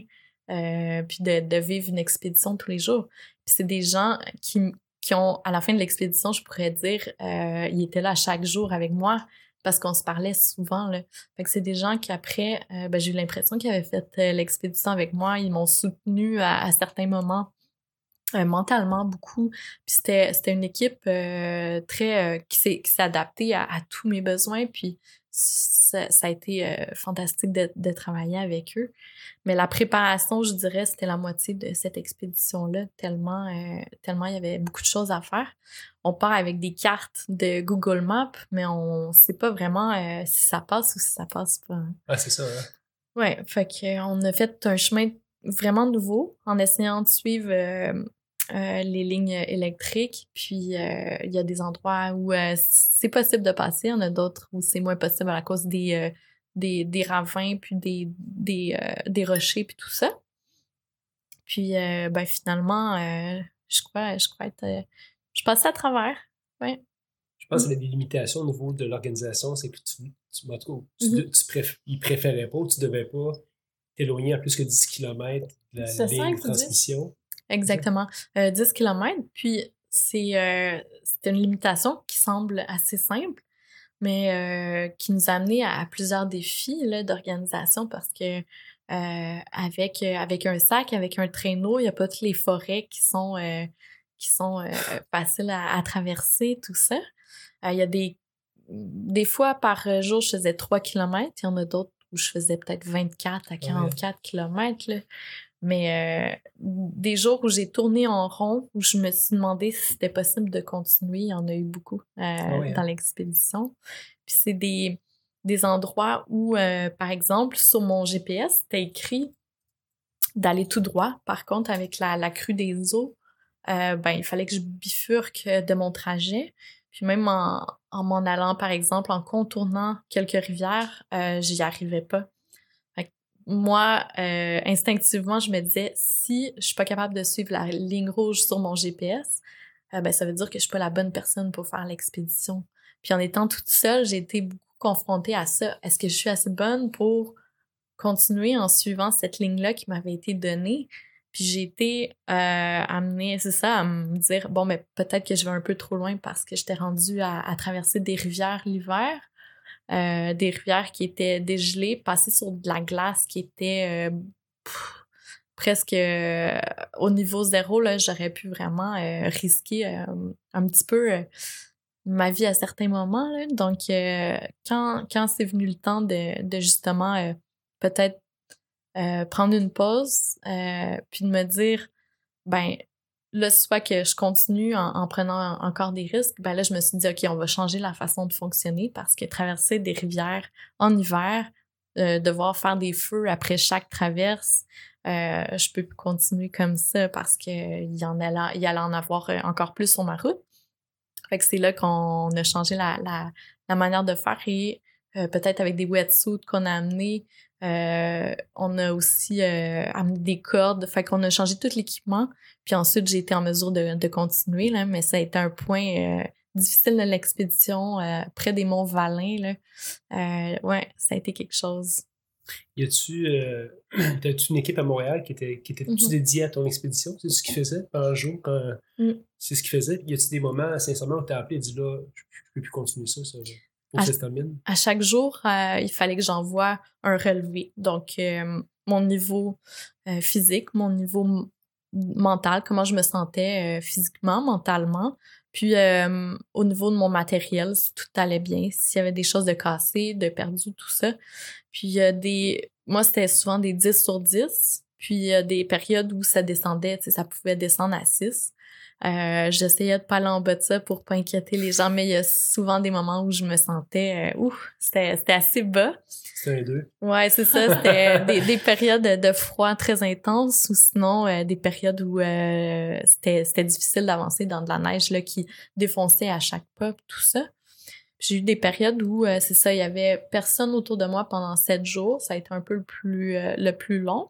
euh, puis de, vivre une expédition tous les jours. C'est des gens qui, qui ont, à la fin de l'expédition, je pourrais dire, euh, ils étaient là chaque jour avec moi parce qu'on se parlait souvent. Là. Fait que c'est des gens qui, après, euh, ben, j'ai eu l'impression qu'ils avaient fait euh, l'expédition avec moi. Ils m'ont soutenu à, à, certains moments. Euh, mentalement beaucoup. Puis c'était, c'était une équipe très qui s'est, qui s'est adaptée à, à, tous mes besoins. Puis ça, ça a été euh, fantastique de, de, travailler avec eux. Mais la préparation, je dirais, c'était la moitié de cette expédition-là, tellement, euh, tellement il y avait beaucoup de choses à faire. On part avec des cartes de Google Maps, mais on ne sait pas vraiment euh, si ça passe ou si ça passe pas. Ah, c'est ça, hein? Ouais, fait qu'on a fait un chemin vraiment nouveau en essayant de suivre euh, les lignes électriques. Puis euh, il y a des endroits où euh, c'est possible de passer, il y en a d'autres où c'est moins possible à cause des, des, des, ravins, puis des, des, des rochers, puis tout ça. Puis ben finalement, je crois, je crois être. je passais à travers. Ouais. Je pense qu'il y a des limitations au niveau de l'organisation, c'est que tu, tu, tu, mm-hmm. préférais pas ou tu devais pas t'éloigner à plus que 10 km de la ligne de transmission. Exactement. 10 euh, km. Puis, c'est euh, une limitation qui semble assez simple, mais euh, qui nous a amené à, plusieurs défis d'organisation parce que avec, avec un sac, avec un traîneau, il n'y a pas toutes les forêts qui sont, qui sont (laughs) faciles à, à, traverser, tout ça. Il y a des, des fois par jour, je faisais 3 km. Il y en a d'autres où je faisais peut-être 24 à 44 km. Là. Mais euh, des jours où j'ai tourné en rond, où je me suis demandé si c'était possible de continuer, il y en a eu beaucoup euh, Ah hein? dans l'expédition. Puis c'est des, des endroits où, euh, par exemple, sur mon GPS, c'était écrit d'aller tout droit. Par contre, avec la, la crue des eaux, ben, il fallait que je bifurque de mon trajet. Puis même en, en m'en allant, par exemple, en contournant quelques rivières, j'y arrivais pas. Moi, euh, instinctivement, je me disais, si je suis pas capable de suivre la ligne rouge sur mon GPS, euh, ben, ça veut dire que je suis pas la bonne personne pour faire l'expédition. Puis en étant toute seule, j'ai été beaucoup confrontée à ça. Est-ce que je suis assez bonne pour continuer en suivant cette ligne-là qui m'avait été donnée? Puis j'ai été euh, amenée, c'est ça, à me dire, bon, mais peut-être que je vais un peu trop loin parce que j'étais rendue à traverser des rivières l'hiver, euh, des rivières qui étaient dégelées, passer sur de la glace qui était euh, presque euh, au niveau zéro, j'aurais pu vraiment risquer un petit peu ma vie à certains moments. Là. Donc, quand, quand c'est venu le temps de, de justement peut-être prendre une pause, puis de me dire, ben, là, soit que je continue en, en prenant encore des risques, ben là, je me suis dit, OK, on va changer la façon de fonctionner parce que traverser des rivières en hiver, euh, devoir faire des feux après chaque traverse, euh, je peux plus continuer comme ça parce que il y en allait, il allait en avoir euh, encore plus sur ma route. Fait que c'est là qu'on a changé la, manière de faire et peut-être avec des wetsuits qu'on a amenés, euh, on a aussi euh, amené des cordes. Fait qu'on a changé tout l'équipement. Puis ensuite, j'ai été en mesure de, de continuer, là, mais ça a été un point euh, difficile de l'expédition, près des monts Valin. Là. Ouais, ça a été quelque chose. Y a-tu (clears throat) une équipe à Montréal qui était qui était Mhm. dédiée à ton expédition? C'est ce qu'ils faisait pendant le jour quand Mm. c'est ce qu'ils faisait. Y a-tu des moments sincèrement où t'as appelé et dit là je, je peux plus continuer ça, ça faut que ça se termine. à chaque jour, euh, il fallait que j'envoie un relevé. Donc, euh, mon niveau euh, physique, mon niveau mental, comment je me sentais physiquement, mentalement. Puis, au niveau de mon matériel, si tout allait bien, s'il y avait des choses de cassées, de perdues, tout ça. Puis, il y a des... Moi, c'était souvent des 10 sur 10. Puis, il y a des périodes où ça descendait, tu sais, ça pouvait descendre à 6. Euh, J'essayais de pas aller en bas de ça pour pas inquiéter les gens, mais il y a souvent des moments où je me sentais, euh, ouf, c'était assez bas. C'était deux. Ouais, c'est ça. C'était (laughs) des, des périodes de froid très intenses ou sinon euh, des périodes où euh, c'était c'était difficile d'avancer dans de la neige là, qui défonçait à chaque pas, tout ça. J'ai eu des périodes où c'est ça, il y avait personne autour de moi pendant sept jours. Ça a été un peu le plus le plus long.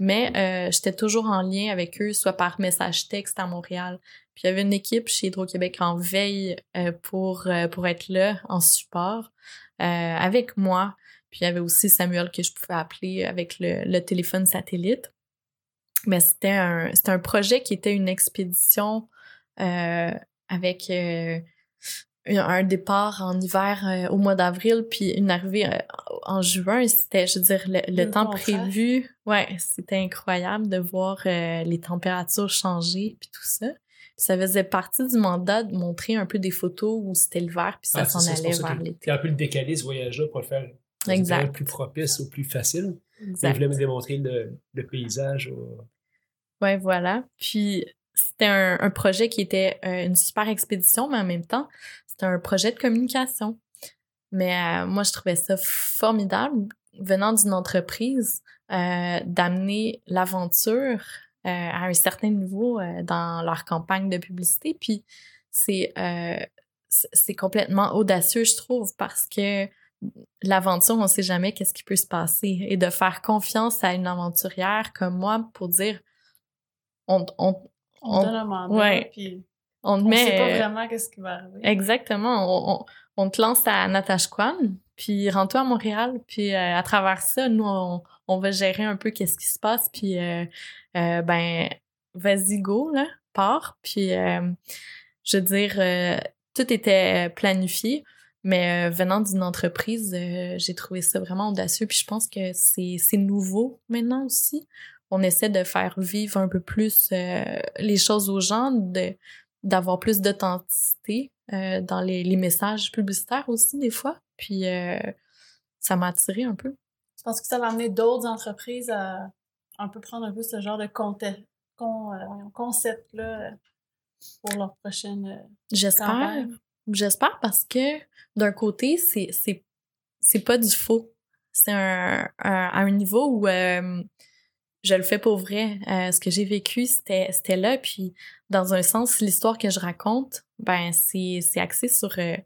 Mais euh, j'étais toujours en lien avec eux, soit par message texte à Montréal. Puis il y avait une équipe chez Hydro-Québec en veille euh, pour, euh, pour être là en support avec moi. Puis il y avait aussi Samuel que je pouvais appeler avec le, le téléphone satellite. Mais c'était un, un projet qui était une expédition avec un- départ en hiver euh, au mois d'avril, puis une arrivée euh, en juin. C'était, je veux dire, le, le Le temps prévu. Ouais, c'était incroyable de voir euh, les températures changer, puis tout ça. Puis ça faisait partie du mandat de montrer un peu des photos où c'était l'hiver, puis ça Ah, s'en allait pour ça vers l'été. un peu le décalé ce voyage-là pour le faire Exact. plus propice ou plus facile. Mais Exact. il voulait me démontrer le, le paysage. au- Ouais, voilà. Puis c'était un, un projet qui était euh, une super expédition, mais en même temps, c'était un projet de communication. Mais euh, moi, je trouvais ça formidable, venant d'une entreprise, euh, d'amener l'aventure euh, à un certain niveau dans leur campagne de publicité. Puis c'est c'est complètement audacieux, je trouve, parce que l'aventure, on sait jamais qu'est-ce qui peut se passer. Et de faire confiance à une aventurière comme moi pour dire on, on, On, On- donne un mandat, ouais. puis on te on met. sait pas euh, vraiment qu'est-ce qui va arriver. Exactement. On, on, on te lance à Natashquan, puis rends-toi à Montréal, puis euh, à travers ça, nous, on, on va gérer un peu qu'est-ce qui se passe, puis euh, euh, ben, vas-y, go, là, pars. Puis, je veux dire, tout était planifié, mais venant d'une entreprise, j'ai trouvé ça vraiment audacieux, puis je pense que c'est c'est nouveau maintenant aussi. On essaie de faire vivre un peu plus euh, les choses aux gens, de d'avoir plus d'authenticité euh, dans les, les messages publicitaires aussi des fois. Puis euh, ça m'a attiré un peu. Tu penses que ça va amener d'autres entreprises à un peu prendre un peu ce genre de concept-là pour leur prochaine. J'espère. J'espère parce que d'un côté, c'est, pas du faux. C'est un, à un niveau où je le fais pour vrai. Euh, ce que j'ai vécu, c'était, c'était là. Puis, dans un sens, l'histoire que je raconte, ben, c'est, c'est axé sur euh,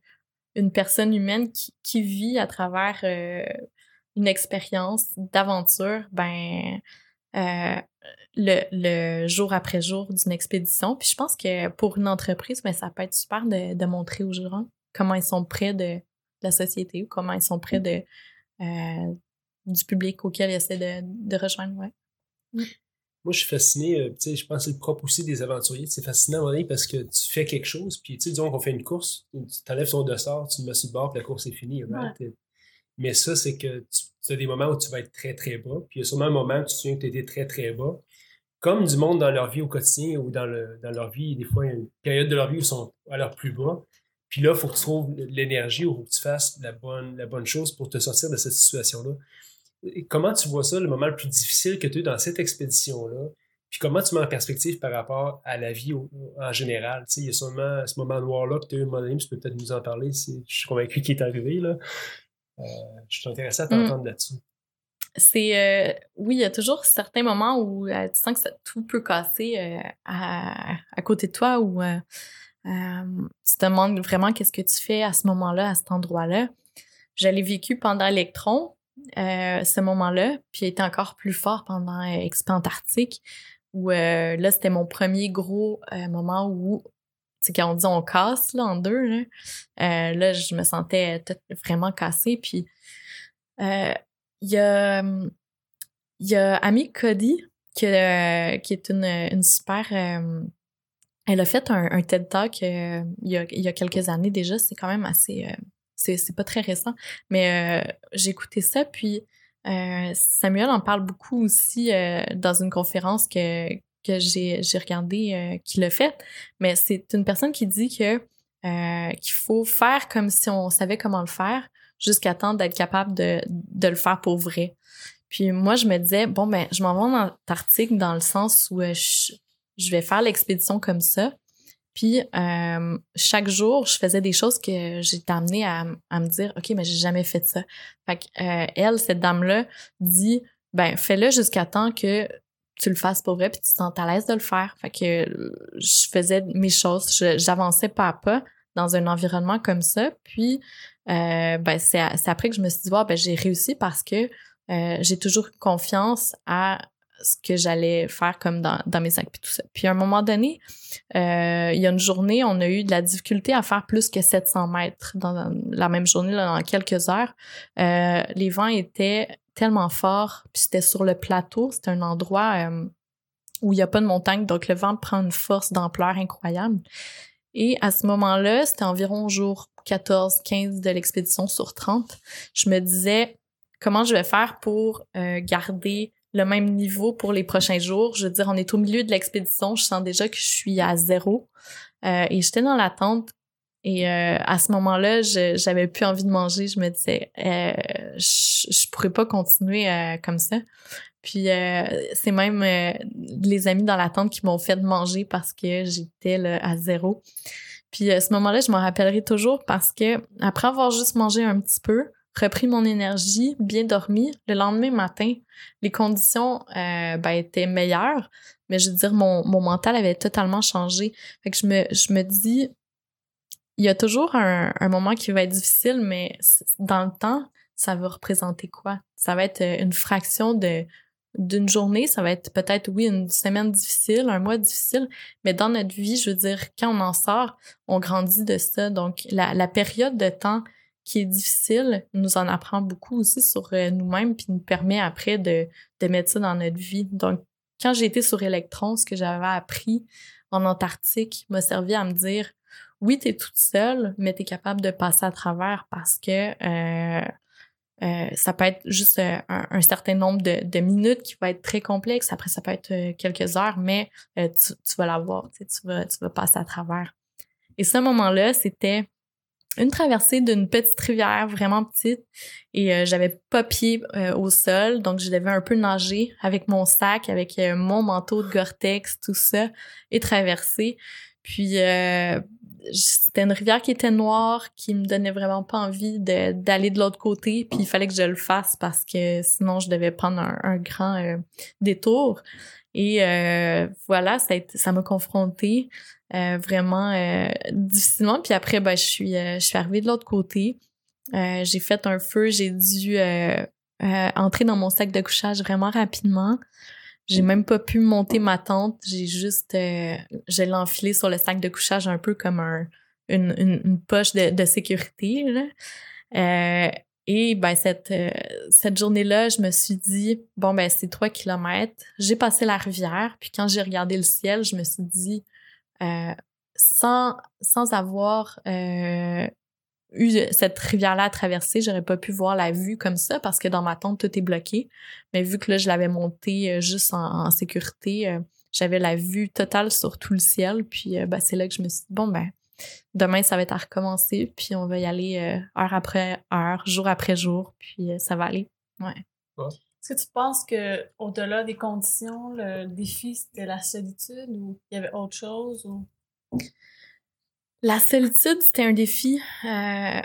une personne humaine qui, qui vit à travers euh, une expérience d'aventure, ben, le, le jour après jour d'une expédition. Puis, je pense que pour une entreprise, ben, ça peut être super de, montrer aux gens comment ils sont près de la société ou comment ils sont près de, du public auquel ils essaient de, de rejoindre. Moi, je suis fasciné, euh, tu sais, je pense que c'est le propre aussi des aventuriers. C'est fascinant à parce que tu fais quelque chose, puis tu sais, disons qu'on fait une course, tu t'enlèves ton dossard, tu le mets sur le bord, puis la course est finie. Mais ça, c'est que tu, as des moments où tu vas être très, très bas, puis il y a sûrement un moment où tu te souviens que tu étais très, très bas. Comme du monde dans leur vie au quotidien ou dans, le, dans leur vie, des fois, il y a une période de leur vie où ils sont à leur plus bas. Puis là, il faut que tu trouves l'énergie ou que tu fasses la bonne, la bonne chose pour te sortir de cette situation-là comment tu vois ça, le moment le plus difficile que tu as eu dans cette expédition-là? Puis comment tu mets en perspective par rapport à la vie en général? il y a sûrement ce moment noir-là que tu as eu, Monami, tu peux peut-être nous en parler, je suis convaincu qu'il est arrivé. Là. Euh, je suis intéressé à t'entendre mm. là-dessus. C'est euh, oui, il y a toujours certains moments où euh, tu sens que ça, tout peut casser à, à, côté de toi ou tu te demandes vraiment qu'est-ce que tu fais à ce moment-là, à cet endroit-là. Je l'ai vécu pendant l'électron, euh, ce moment-là, puis il était encore plus fort pendant euh, où euh, là, c'était mon premier gros moment où, c'est quand on dit on casse là, en deux, là, je me sentais vraiment cassée, puis il y a, y a Cody, qui, qui est une, une super... elle a fait un, TED Talk il, y a, il y a quelques années déjà, c'est quand même assez c'est pas très récent, mais euh, j'ai écouté ça, puis euh, Samuel en parle beaucoup aussi euh, dans une conférence que, que j'ai regardé qu'il a faite, mais c'est une personne qui dit que qu'il faut faire comme si on savait comment le faire jusqu'à temps d'être capable de, de le faire pour vrai. Puis moi, je me disais, bon, ben, je m'en vais en Antarctique dans le sens où je, je vais faire l'expédition comme ça. Puis euh, chaque jour, je faisais des choses que j'étais amenée à, à, me dire, OK, mais j'ai jamais fait ça. Fait que euh, elle, cette dame-là, dit, ben fais-le jusqu'à temps que tu le fasses pour vrai puis tu te sens à l'aise de le faire. Fait que je faisais mes choses, j'avançais pas à pas dans un environnement comme ça. Puis euh, ben c'est après que je me suis dit, oh, ben j'ai réussi parce que euh, j'ai toujours confiance à ce que j'allais faire comme dans, dans mes sacs puis tout ça. Puis à un moment donné, euh, il y a une journée, on a eu de la difficulté à faire plus que 700 mètres dans la même journée, là, dans quelques heures. Euh, les vents étaient tellement forts, puis c'était sur le plateau, c'était un endroit euh, où il n'y a pas de montagne, donc le vent prend une force d'ampleur incroyable. Et à ce moment-là, c'était environ jour 14, 15 de l'expédition sur 30. Je me disais, comment je vais faire pour garder le même niveau pour les prochains jours. Je veux dire, on est au milieu de l'expédition, je sens déjà que je suis à zéro. Euh, et j'étais dans la tente et euh, à ce moment-là, j'avais plus envie de manger. Je me disais, euh, je, pourrais pas continuer euh, comme ça. Puis euh, c'est même les amis dans la tente qui m'ont fait manger parce que j'étais à zéro. Puis à ce moment-là, je m'en rappellerai toujours parce que après avoir juste mangé un petit peu, repris mon énergie, bien dormi. Le lendemain matin, les conditions euh, ben, étaient meilleures, mais je veux dire, mon, mon mental avait totalement changé. Fait que je me, je me dis, il y a toujours un, moment qui va être difficile, mais dans le temps, ça va représenter quoi? Ça va être euh, une fraction de d'une journée, ça va être peut-être, oui, une semaine difficile, un mois difficile, mais dans notre vie, je veux dire, quand on en sort, on grandit de ça. Donc, la période de temps qui est difficile nous en apprend beaucoup aussi sur euh, nous-mêmes puis nous permet après de, de mettre ça dans notre vie. Donc, quand j'ai été sur Electron, ce que j'avais appris en Antarctique m'a servi à me dire oui, tu es toute seule, mais tu es capable de passer à travers parce que euh, euh, ça peut être juste un, certain nombre de, de, minutes qui va être très complexe. Après, ça peut être quelques heures, mais tu, tu, vas l'avoir, tu, vas, tu vas passer à travers. Et ce moment-là, c'était une traversée d'une petite rivière vraiment petite et euh, j'avais pas pied euh, au sol. Donc je devais un peu nager avec mon sac avec euh, mon manteau de Gore-Tex tout ça et traverser. Puis c'était une rivière qui était noire qui me donnait vraiment pas envie d'aller de, l'autre côté. Puis il fallait que je le fasse parce que sinon je devais prendre un, grand détour. Et voilà ça m'a confronté euh, vraiment euh, difficilement. Puis après, ben, je suis, euh, je suis arrivée de l'autre côté. j'ai fait un feu, j'ai dû entrer dans mon sac de couchage vraiment rapidement. J'ai même pas pu monter ma tente. J'ai juste, je l'ai enfilé sur le sac de couchage un peu comme un, une, une, poche de, de sécurité. Là. et ben cette, cette journée-là, je me suis dit, bon, ben c'est trois kilomètres. J'ai passé la rivière, puis quand j'ai regardé le ciel, je me suis dit, sans, sans avoir euh, eu cette rivière-là à traverser, j'aurais pas pu voir la vue comme ça parce que dans ma tente, tout est bloqué. Mais vu que là, je l'avais monté euh, juste en, sécurité, j'avais la vue totale sur tout le ciel. Puis ben, c'est là que je me suis dit, bon, ben, demain, ça va être à recommencer. Puis on va y aller heure après heure, jour après jour. Puis ça va aller. Ouais. Est-ce que tu penses que au-delà des conditions, le défi c'était la solitude ou il y avait autre chose ou? La solitude, c'était un défi euh,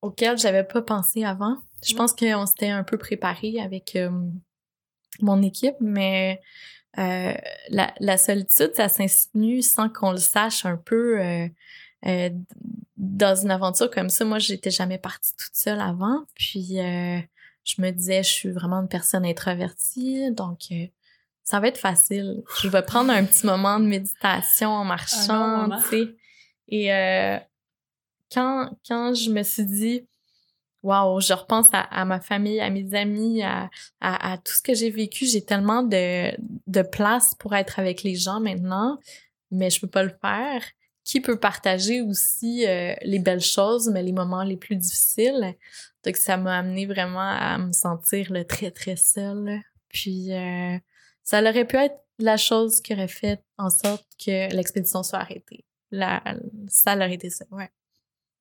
auquel j'avais pas pensé avant. Je pense qu'on s'était un peu préparé avec euh, mon équipe, mais euh, la, solitude, ça s'insinue sans qu'on le sache un peu. dans une aventure comme ça, moi, j'étais jamais partie toute seule avant. Puis, je me disais, je suis vraiment une personne introvertie, donc euh, ça va être facile. Je vais prendre un petit moment de méditation en marchant, tu sais. Et euh, quand, quand je me suis dit, waouh, je repense à, ma famille, à mes amis, à, à, tout ce que j'ai vécu, j'ai tellement de, de place pour être avec les gens maintenant, mais je peux pas le faire. Qui peut partager aussi euh, les belles choses, mais les moments les plus difficiles? Donc, ça m'a amené vraiment à me sentir le très, très seul. Puis, euh, ça aurait pu être la chose qui aurait fait en sorte que l'expédition soit arrêtée. La, ça aurait été ça, ouais.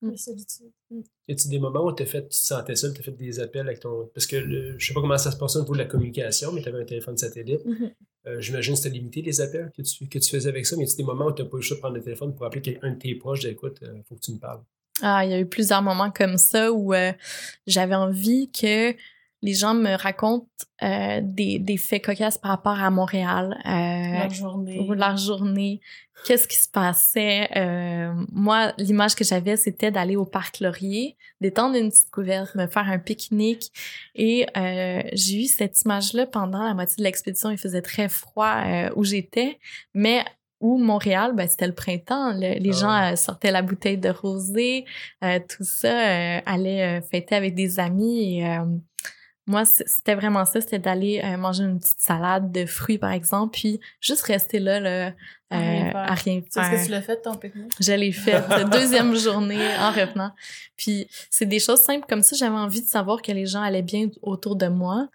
La solitude. Mm. Y a-t-il des moments où tu te sentais seul, tu as fait des appels avec ton. Parce que je sais pas comment ça se passe au niveau de la communication, mais tu avais un téléphone satellite. Mm-hmm. Euh, j'imagine que c'était limité les appels que tu, que tu faisais avec ça, mais y a des moments où tu n'as pas eu le choix de prendre le téléphone pour appeler un de tes proches, d'écoute, il faut que tu me parles? Ah, il y a eu plusieurs moments comme ça où euh, j'avais envie que les gens me racontent euh, des, des faits cocasses par rapport à Montréal. Euh, leur journée. Leur journée. Qu'est-ce qui se passait? Euh, moi, l'image que j'avais, c'était d'aller au parc Laurier, d'étendre une petite couverte, me faire un pique-nique. Et euh, j'ai eu cette image-là pendant la moitié de l'expédition. Il faisait très froid où j'étais, mais ou Montréal, ben, c'était le printemps. les ah gens euh, sortaient la bouteille de rosé, euh, tout ça, euh, allaient fêter avec des amis. Et, moi, c'était vraiment ça, c'était d'aller manger une petite salade de fruits, par exemple, puis juste rester là, là à rien faire. Est-ce que tu l'as fait, ton pique-nique? Je l'ai fait, (laughs) deuxième journée en revenant. Puis c'est des choses simples comme ça. J'avais envie de savoir que les gens allaient bien autour de moi,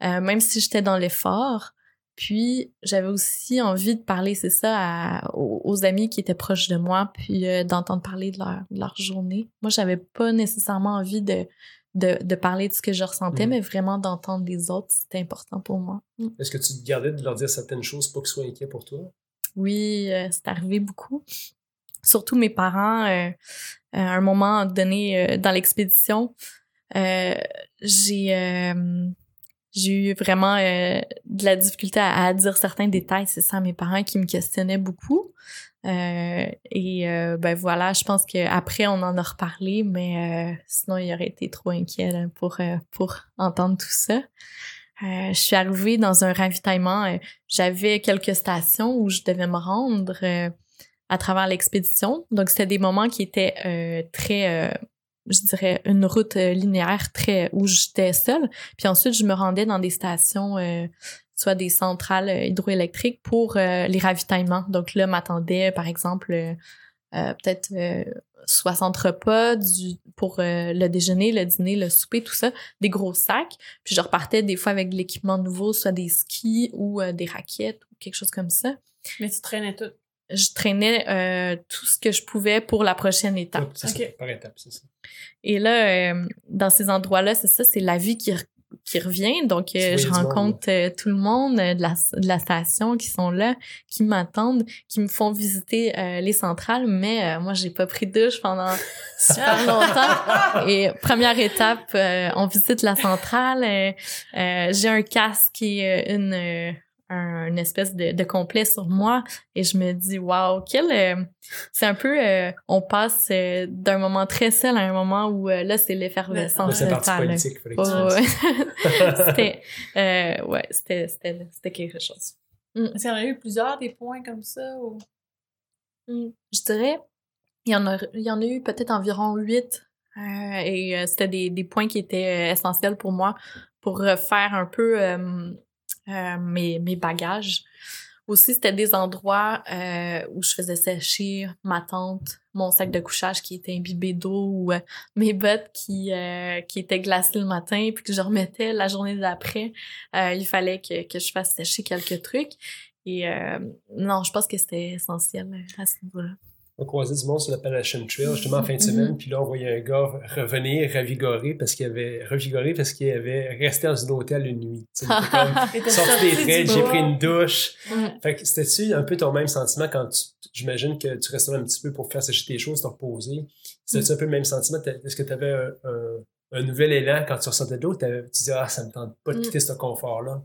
même si j'étais dans l'effort. Puis j'avais aussi envie de parler, c'est ça, aux, amis qui étaient proches de moi, puis euh, d'entendre parler de leur, journée. Moi, j'avais pas nécessairement envie de, de, parler de ce que je ressentais, mm. mais vraiment d'entendre les autres, c'était important pour moi. Mm. Est-ce que tu te gardais de leur dire certaines choses pour qu'ils soient inquiets pour toi? Oui, euh, c'est arrivé beaucoup. Surtout mes parents, euh, à un moment donné dans l'expédition, j'ai j'ai eu vraiment euh, de la difficulté à, dire certains détails. C'est ça, mes parents qui me questionnaient beaucoup. Euh, et euh, ben voilà, je pense qu'après, on en a reparlé, mais sinon, il aurait été trop inquiet pour, pour entendre tout ça. je suis arrivée dans un ravitaillement. J'avais quelques stations où je devais me rendre à travers l'expédition. Donc, c'était des moments qui étaient très je dirais, une route euh, linéaire très où j'étais seule. Puis ensuite, je me rendais dans des stations, euh, soit des centrales euh, hydroélectriques pour les ravitaillements. Donc là, m'attendait, par exemple, peut-être 60 repas du, pour le déjeuner, le dîner, le souper, tout ça, des gros sacs. Puis je repartais des fois avec de l'équipement nouveau, soit des skis ou des raquettes ou quelque chose comme ça. Mais tu traînais tout? je traînais euh, tout ce que je pouvais pour la prochaine étape. C'est ça, par étape, c'est ça. Et là, euh, dans ces endroits-là, c'est ça, c'est la vie qui, qui revient. Donc, euh, je monde, rencontre euh, tout le monde euh, de la, de la station qui sont là, qui m'attendent, qui me font visiter euh, les centrales. Mais euh, moi, j'ai pas pris de douche pendant (laughs) super longtemps. Et première étape, euh, on visite la centrale. euh, euh, j'ai un casque et euh, une... un- une espèce de, de complet sur moi et je me dis waouh quel euh, c'est un peu euh, on passe euh, d'un moment très seul à un moment où euh, là c'est l'effervescence Mais c'est parti totale. politique, il fallait que tu Ouais, fasses. ouais. (laughs) c'était euh, ouais c'était c'était c'était quelque chose Est-ce qu'il y en a eu plusieurs des points comme ça? Ou... Mm. je dirais il y en a il y en a eu peut-être environ huit euh, et euh, c'était des, des points qui étaient euh, essentiels pour moi pour refaire un peu mes, mes bagages. Aussi, c'était des endroits euh, où je faisais sécher ma tente, mon sac de couchage qui était imbibé d'eau ou euh, mes bottes qui, euh, qui étaient glacées le matin puis que je remettais la journée d'après. Euh, il fallait que, que je fasse sécher quelques trucs. Et euh, non, je pense que c'était essentiel euh, à ce niveau-là. On croisait du monde sur l'Appalachian Trail, justement en fin de Mhm. semaine, puis là, on voyait un gars revenir ravigoré parce qu'il avait revigoré parce qu'il avait resté dans un hôtel une nuit. Comme (laughs) sorti des du j'ai pris une douche. Mm. Fait que c'était-tu un peu ton même sentiment quand tu, j'imagine que tu restais un petit peu pour faire sécher tes choses, te reposer? C'était-tu un peu le même sentiment? Est-ce que tu avais un, un- un nouvel élan quand tu ressortais de l'eau? Tu disais, ah, ça me tente pas de Mm. quitter ce confort-là?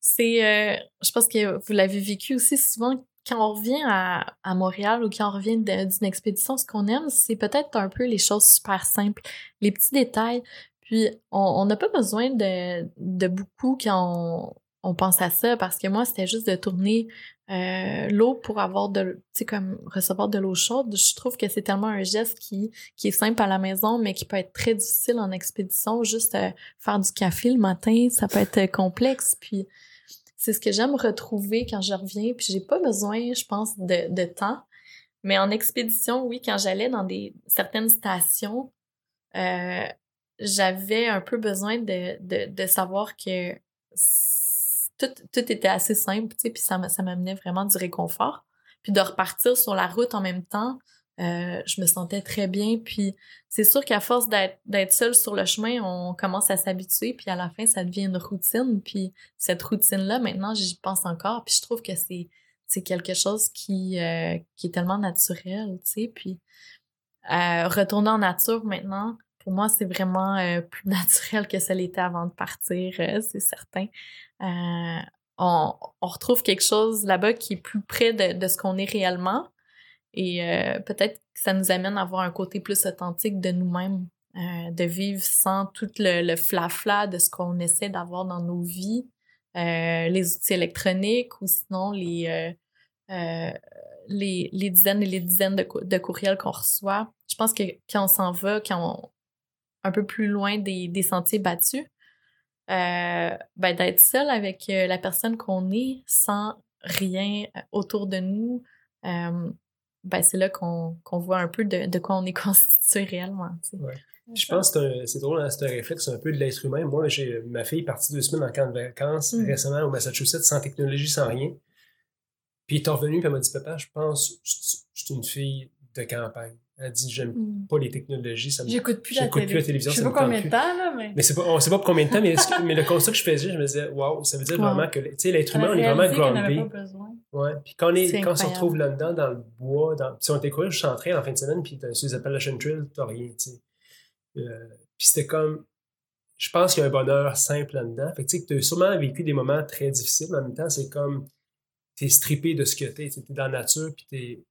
C'est, euh, je pense que vous l'avez vécu aussi souvent quand on revient à, Montréal ou quand on revient d'une expédition, ce qu'on aime, c'est peut-être un peu les choses super simples, les petits détails. Puis on n'a pas besoin de, beaucoup quand on, on pense à ça parce que moi, c'était juste de tourner euh, l'eau pour avoir de, tu sais, comme recevoir de l'eau chaude. Je trouve que c'est tellement un geste qui, qui est simple à la maison, mais qui peut être très difficile en expédition. Juste euh, faire du café le matin, ça peut être complexe. Puis c'est ce que j'aime retrouver quand je reviens. Puis j'ai pas besoin, je pense, de, temps. Mais en expédition, oui, quand j'allais dans des certaines stations, euh, j'avais un peu besoin de, savoir que tout, était assez simple, tu sais, puis ça, ça m'amenait vraiment du réconfort. Puis de repartir sur la route en même temps, euh, je me sentais très bien. Puis c'est sûr qu'à force d'être d'être seul sur le chemin, on commence à s'habituer, puis à la fin, ça devient une routine. Puis cette routine-là, maintenant, j'y pense encore, puis je trouve que c'est quelque chose qui, euh, qui est tellement naturel, tu sais. Puis euh, retourner en nature maintenant, pour moi, c'est vraiment plus (laughs) naturel que ça l'était avant de partir, c'est certain. On, on retrouve quelque chose là-bas qui est plus près de, de ce qu'on est réellement. Et euh, peut-être que ça nous amène à avoir un côté plus authentique de nous-mêmes, euh, de vivre sans tout le, flafla de ce qu'on essaie d'avoir dans nos vies, euh, les outils électroniques ou sinon les, les, dizaines et les dizaines de, cou- de courriels qu'on reçoit. Je pense que quand on s'en va, quand on, un peu plus loin des, sentiers battus, ben d'être seul avec la personne qu'on est sans rien autour de nous, ben c'est là qu'on qu'on voit un peu de, de quoi on est (laughs) constitué réellement. tu sais. Je pense que c'est drôle, hein, c'est un réflexe un peu de l'être humain. Moi, j'ai ma fille est partie deux semaines en camp de vacances Mm. récemment au Massachusetts sans technologie, sans rien. Puis elle est revenue et elle m'a dit Papa, je pense que je suis une fille de campagne. Elle dit J'aime Mm. pas les technologies, ça me J'écoute plus la J'écoute télé. plus la télévision, Je sais ça pas combien de temps, là, mais... Mais c'est pas, on sait pas pour combien de temps, mais, (laughs) mais le constat que je faisais, je me disais, waouh, ça veut dire Wow. vraiment que, tu sais, l'être humain, on est vraiment réalisé Ouais. Puis quand on, est, C'est quand on se retrouve là-dedans, dans le bois, dans, si on était courir, je suis en train en fin de semaine, puis sur les Appalachian Trail, t'as rien, tu sais. Euh, puis c'était comme, je pense qu'il y a un bonheur simple là-dedans. Fait que tu sais, que t'as sûrement vécu des moments très difficiles, mais en même temps, c'est comme, t'es strippé de ce que t'es, t'es dans la nature, puis t'es,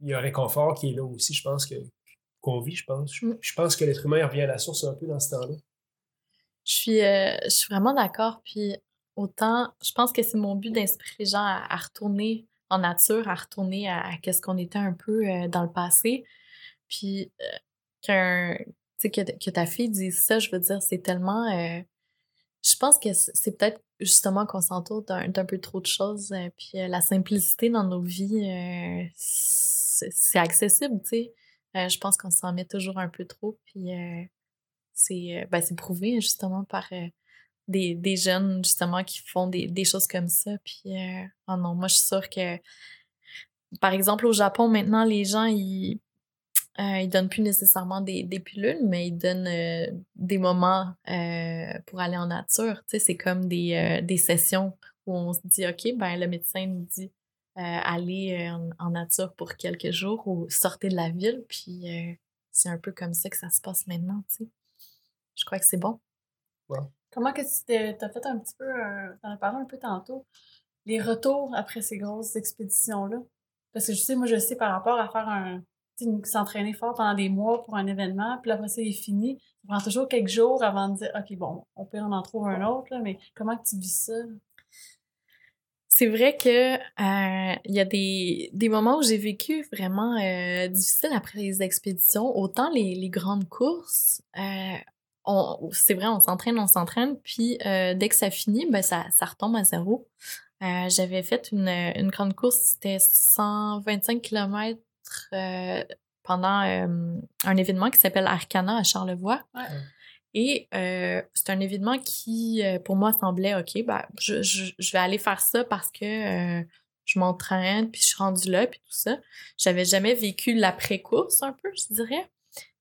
il y a un réconfort qui est là aussi, je pense que, qu'on vit, je pense. Je, Mm. je pense que l'être humain revient à la source un peu dans ce temps-là. Je suis, euh, je suis vraiment d'accord. Puis autant, je pense que c'est mon but d'inspirer les gens à, retourner en nature, à retourner à, qu'est-ce qu'on était un peu euh, dans le passé. Puis euh, qu'un, que, que ta fille dise ça, je veux dire, c'est tellement. euh, je pense que c'est peut-être justement qu'on s'entoure d'un peu trop de choses. euh, puis la simplicité dans nos vies, c'est accessible, tu sais. Je pense qu'on s'en met toujours un peu trop. Puis c'est ben, prouvé justement par des, des jeunes justement qui font des, des choses comme ça. Puis, euh, oh non, moi je suis sûre que par exemple, au Japon, maintenant, les gens, ils, euh, ils donnent plus nécessairement des, des pilules, mais ils donnent euh, des moments euh, pour aller en nature. Tu sais, c'est comme des, des sessions où on se dit, OK, ben le médecin nous dit aller en, en, nature pour quelques jours ou sortir de la ville. Puis c'est un peu comme ça que ça se passe maintenant, tu sais. Je crois que c'est bon. Comment que tu as fait un petit peu, t'en as parlé un peu tantôt, les retours après ces grosses expéditions-là? Parce que je sais, moi, je sais par rapport à faire un. s'entraîner fort pendant des mois pour un événement, puis après ça, il est fini. Ça prend toujours quelques jours avant de dire, OK, bon, on peut en trouver un autre, là, mais comment tu vis ça? C'est vrai que euh, il y a des, des moments où j'ai vécu vraiment euh, difficile après les expéditions. Autant les, les grandes courses, euh, c'est vrai, on s'entraîne, on s'entraîne, puis euh, dès que ça finit, ben ça, ça retombe à zéro. Euh, j'avais fait une, une, grande course, c'était 125 km euh, pendant un événement qui s'appelle Arcana à Charlevoix. Ouais. Et c'est un événement qui, pour moi, semblait OK, ben, je, je, je, vais aller faire ça parce que je m'entraîne, puis je suis rendue là, puis tout ça. J'avais jamais vécu l'après-course un peu, je dirais.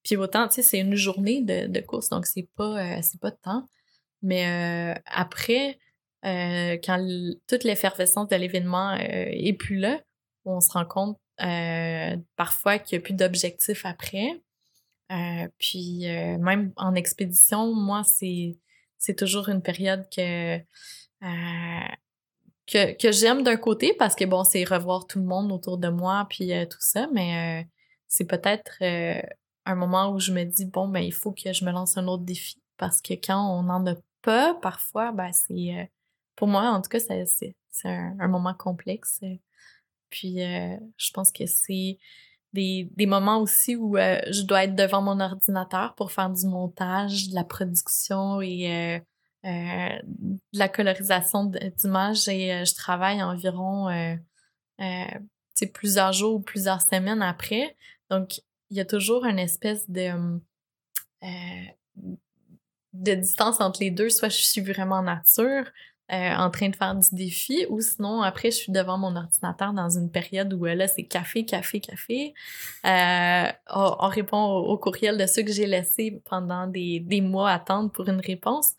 Puis autant, tu sais, c'est une journée de, de course, donc c'est pas, c'est pas de temps. Mais après, euh, quand toute l'effervescence de l'événement euh, est plus là, on se rend compte euh, parfois qu'il n'y a plus d'objectif après. puis même en expédition, moi, c'est c'est toujours une période que que, que j'aime d'un côté parce que bon, c'est revoir tout le monde autour de moi puis tout ça, mais c'est peut-être un moment où je me dis bon ben il faut que je me lance un autre défi parce que quand on n'en a pas, parfois ben c'est pour moi, en tout cas, c'est un, un, moment complexe. Puis, euh, je pense que c'est des, des, moments aussi où euh, je dois être devant mon ordinateur pour faire du montage, de la production et euh, euh de la colorisation d'images. Et euh, je travaille environ plusieurs jours ou plusieurs semaines après. Donc, il y a toujours une espèce de de distance entre les deux. Soit je suis vraiment nature, euh, en train de faire du défi ou sinon après je suis devant mon ordinateur dans une période où euh, là c'est café café café euh, on, on, répond au, au, courriel de ceux que j'ai laissés pendant des, des mois attendre pour une réponse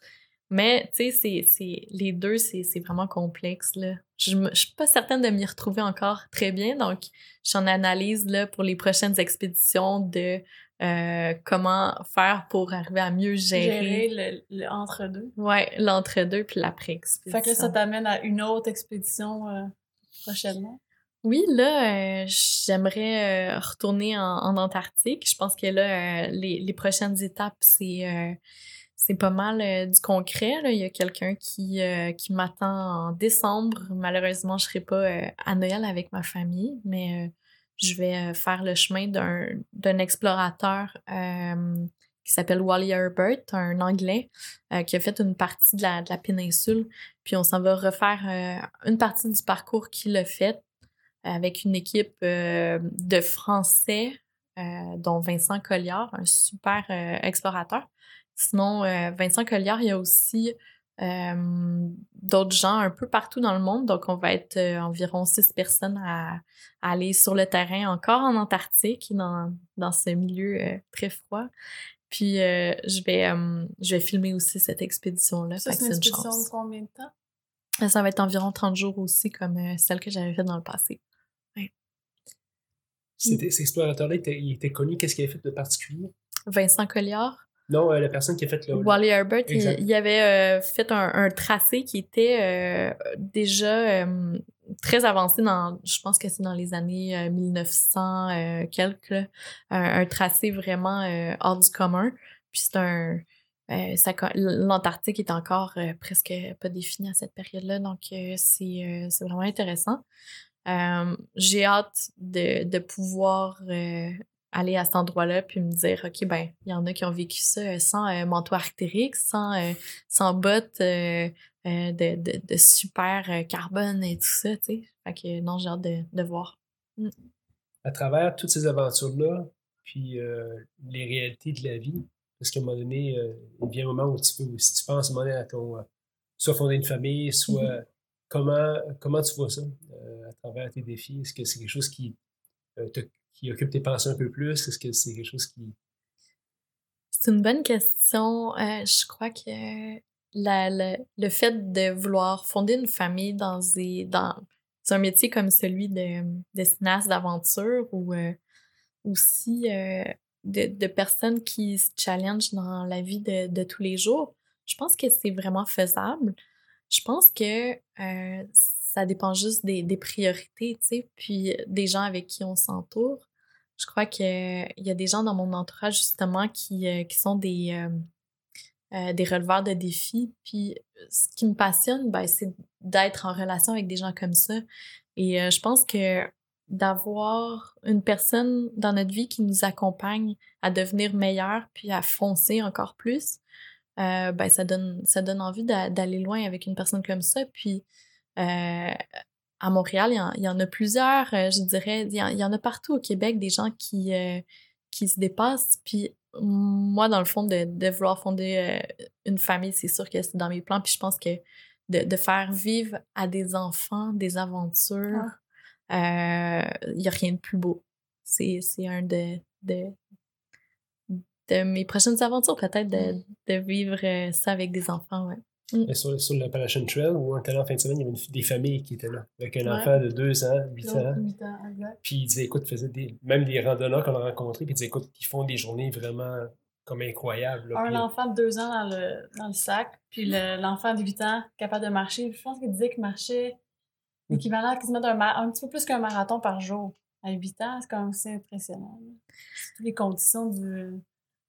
mais tu sais c'est les deux c'est vraiment complexe là je, je suis pas certaine de m'y retrouver encore très bien donc j'en analyse là pour les prochaines expéditions de euh, comment faire pour arriver à mieux gérer. Gérer le, le entre-deux. Ouais, l'entre-deux puis l'après-expédition. Fait que là, ça t'amène à une autre expédition euh, prochainement? Oui, là, euh, j'aimerais retourner en, en, Antarctique. Je pense que là, les, les, prochaines étapes, c'est c'est pas mal du concret. Là. Il y a quelqu'un qui, qui m'attend en décembre. Malheureusement, je serai pas à Noël avec ma famille, mais je vais euh, faire le chemin d'un, explorateur euh, qui s'appelle Wally Herbert, un Anglais, euh, qui a fait une partie de la, de la péninsule. Puis on s'en va refaire euh, une partie du parcours qu'il a fait avec une équipe euh, de Français, dont Vincent Colliard, un super explorateur. Sinon, Vincent Colliard, il y a aussi euh, d'autres gens un peu partout dans le monde. Donc, on va être euh, environ six personnes à, à, aller sur le terrain encore en Antarctique, dans, dans ce milieu euh, très froid. Puis, euh, je, vais, je vais filmer aussi cette expédition-là. Ça, c'est une expédition de combien de temps? Ça va être environ 30 jours aussi, comme celle que j'avais faite dans le passé. Ouais. Cet, cet explorateur-là, il était connu. Qu'est-ce qu'il avait fait de particulier? Vincent Colliard. Non, euh, la personne qui a fait le. Wally Herbert, il, il, avait euh, fait un, un, tracé qui était euh, déjà très avancé dans, je pense que c'est dans les années 1900 euh, quelques, un, un, tracé vraiment hors du commun. Puis c'est un. L'Antarctique est encore presque pas défini à cette période-là, donc c'est vraiment intéressant. J'ai hâte de, de pouvoir aller à cet endroit-là puis me dire ok ben il y en a qui ont vécu ça euh, sans euh, manteau artérique sans euh, sans bottes euh, de, de, de, super carbone et tout ça tu sais fait que non j'ai hâte de, de voir mm. à travers toutes ces aventures là puis les réalités de la vie parce qu'à un moment donné il vient un moment où tu peux si tu penses à, à ton soit fonder une famille soit mm -hmm. comment, comment tu vois ça à travers tes défis? Est-ce que c'est quelque chose qui, qui occupe tes pensées un peu plus? Est-ce que c'est quelque chose qui... C'est une bonne question. je crois que le fait de vouloir fonder une famille dans, des, dans un métier comme celui de, de cinéaste d'aventure ou aussi de, de, personnes qui se challengent dans la vie de, de tous les jours, je pense que c'est vraiment faisable. Je pense que euh, ça dépend juste des, des priorités, tu sais, puis des gens avec qui on s'entoure. Je crois qu'il y a des gens dans mon entourage, justement, qui, euh, qui sont des, euh, euh, des releveurs de défis. Puis ce qui me passionne, ben, c'est d'être en relation avec des gens comme ça. Et je pense que d'avoir une personne dans notre vie qui nous accompagne à devenir meilleur puis à foncer encore plus, euh, ben ça donne ça donne envie d'aller loin avec une personne comme ça. Puis euh, à Montréal, il y, en, a plusieurs, euh, je dirais, il y, en, a partout au Québec des gens qui qui se dépassent. Puis moi, dans le fond, de, de vouloir fonder une famille, c'est sûr que c'est dans mes plans. Puis je pense que de, de, faire vivre à des enfants des aventures, ah il euh, n'y a rien de plus beau. C'est, un de, de, de, mes prochaines aventures, peut-être, de, de, vivre euh, ça avec des enfants, ouais. Mmh. Sur, sur l'Appalachian Trail, où on était là en fin de semaine, il y avait des familles qui étaient là, avec un enfant de 2 ans, 8 ans. Puis il disait, écoute, faisait des, même des randonneurs qu'on a rencontrés, puis il disait, écoute, ils font des journées vraiment comme incroyables. un enfant de 2 ans dans le, dans le sac, puis l'enfant de 8 ans capable de marcher. Je pense qu'il disait qu'il marchait L'équivalent quasiment d'un un petit peu plus qu'un marathon par jour. À 8 ans, c'est quand même aussi impressionnant. Toutes les conditions du.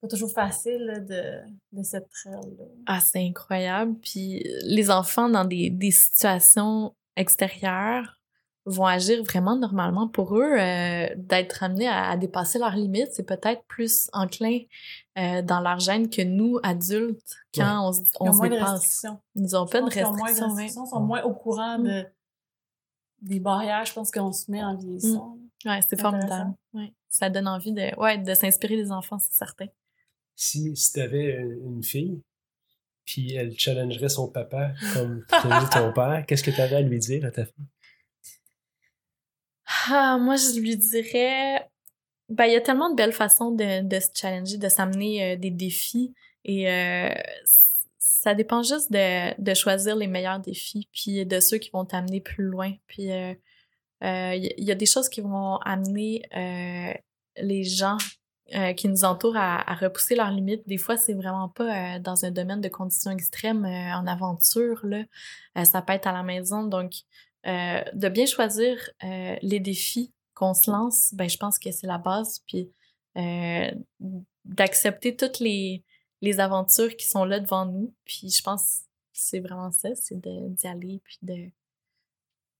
Pas toujours facile de, de cette trail. Là. Ah, c'est incroyable. Puis les enfants dans des, des situations extérieures vont agir vraiment normalement pour eux. Euh, d'être amenés à, dépasser leurs limites, c'est peut-être plus enclin euh, dans leur gène que nous, adultes, quand on, on se dépasse. Ils ont pas de restrictions. Ils, moins de sont moins au courant mm. de des barrières, je pense qu'on se met en vieillissant. Mmh. Ouais, c'est formidable. Ouais. Ça donne envie de, ouais, de s'inspirer des enfants, c'est certain. Si, si tu avais une fille, puis elle challengerait son papa (laughs) comme ton père, qu'est-ce que tu avais à lui dire à ta fille? Ah, moi, je lui dirais. Ben, il y a tellement de belles façons de, de se challenger, de s'amener euh, des défis. Et euh, ça dépend juste de, de, choisir les meilleurs défis, puis de ceux qui vont t'amener plus loin. Puis il euh, euh, y, a des choses qui vont amener euh, les gens qui nous entourent à, repousser leurs limites. Des fois, c'est vraiment pas dans un domaine de conditions extrêmes, en aventure. Là. ça peut être à la maison. Donc, de bien choisir les défis qu'on se lance, ben, je pense que c'est la base. Puis d'accepter toutes les les aventures qui sont là devant nous. Puis je pense que c'est vraiment ça, c'est d'y aller, puis de,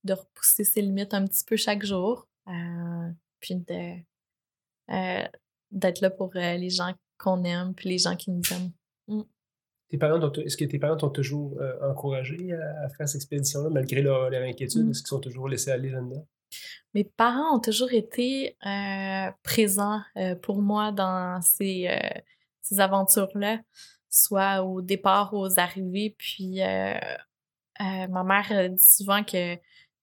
de repousser ses limites un petit peu chaque jour. Euh, puis de euh, d'être là pour euh, les gens qu'on aime, puis les gens qui nous aiment. Mm. Tes parents est-ce que tes parents t'ont toujours encouragé à, faire cette expédition-là, malgré leur, inquiétude? Mm. Est-ce qu'ils sont toujours laissés aller là-dedans? Mes parents ont toujours été présents pour moi dans ces ces aventures-là, soit au départ aux arrivées. Puis euh, euh, ma mère dit souvent que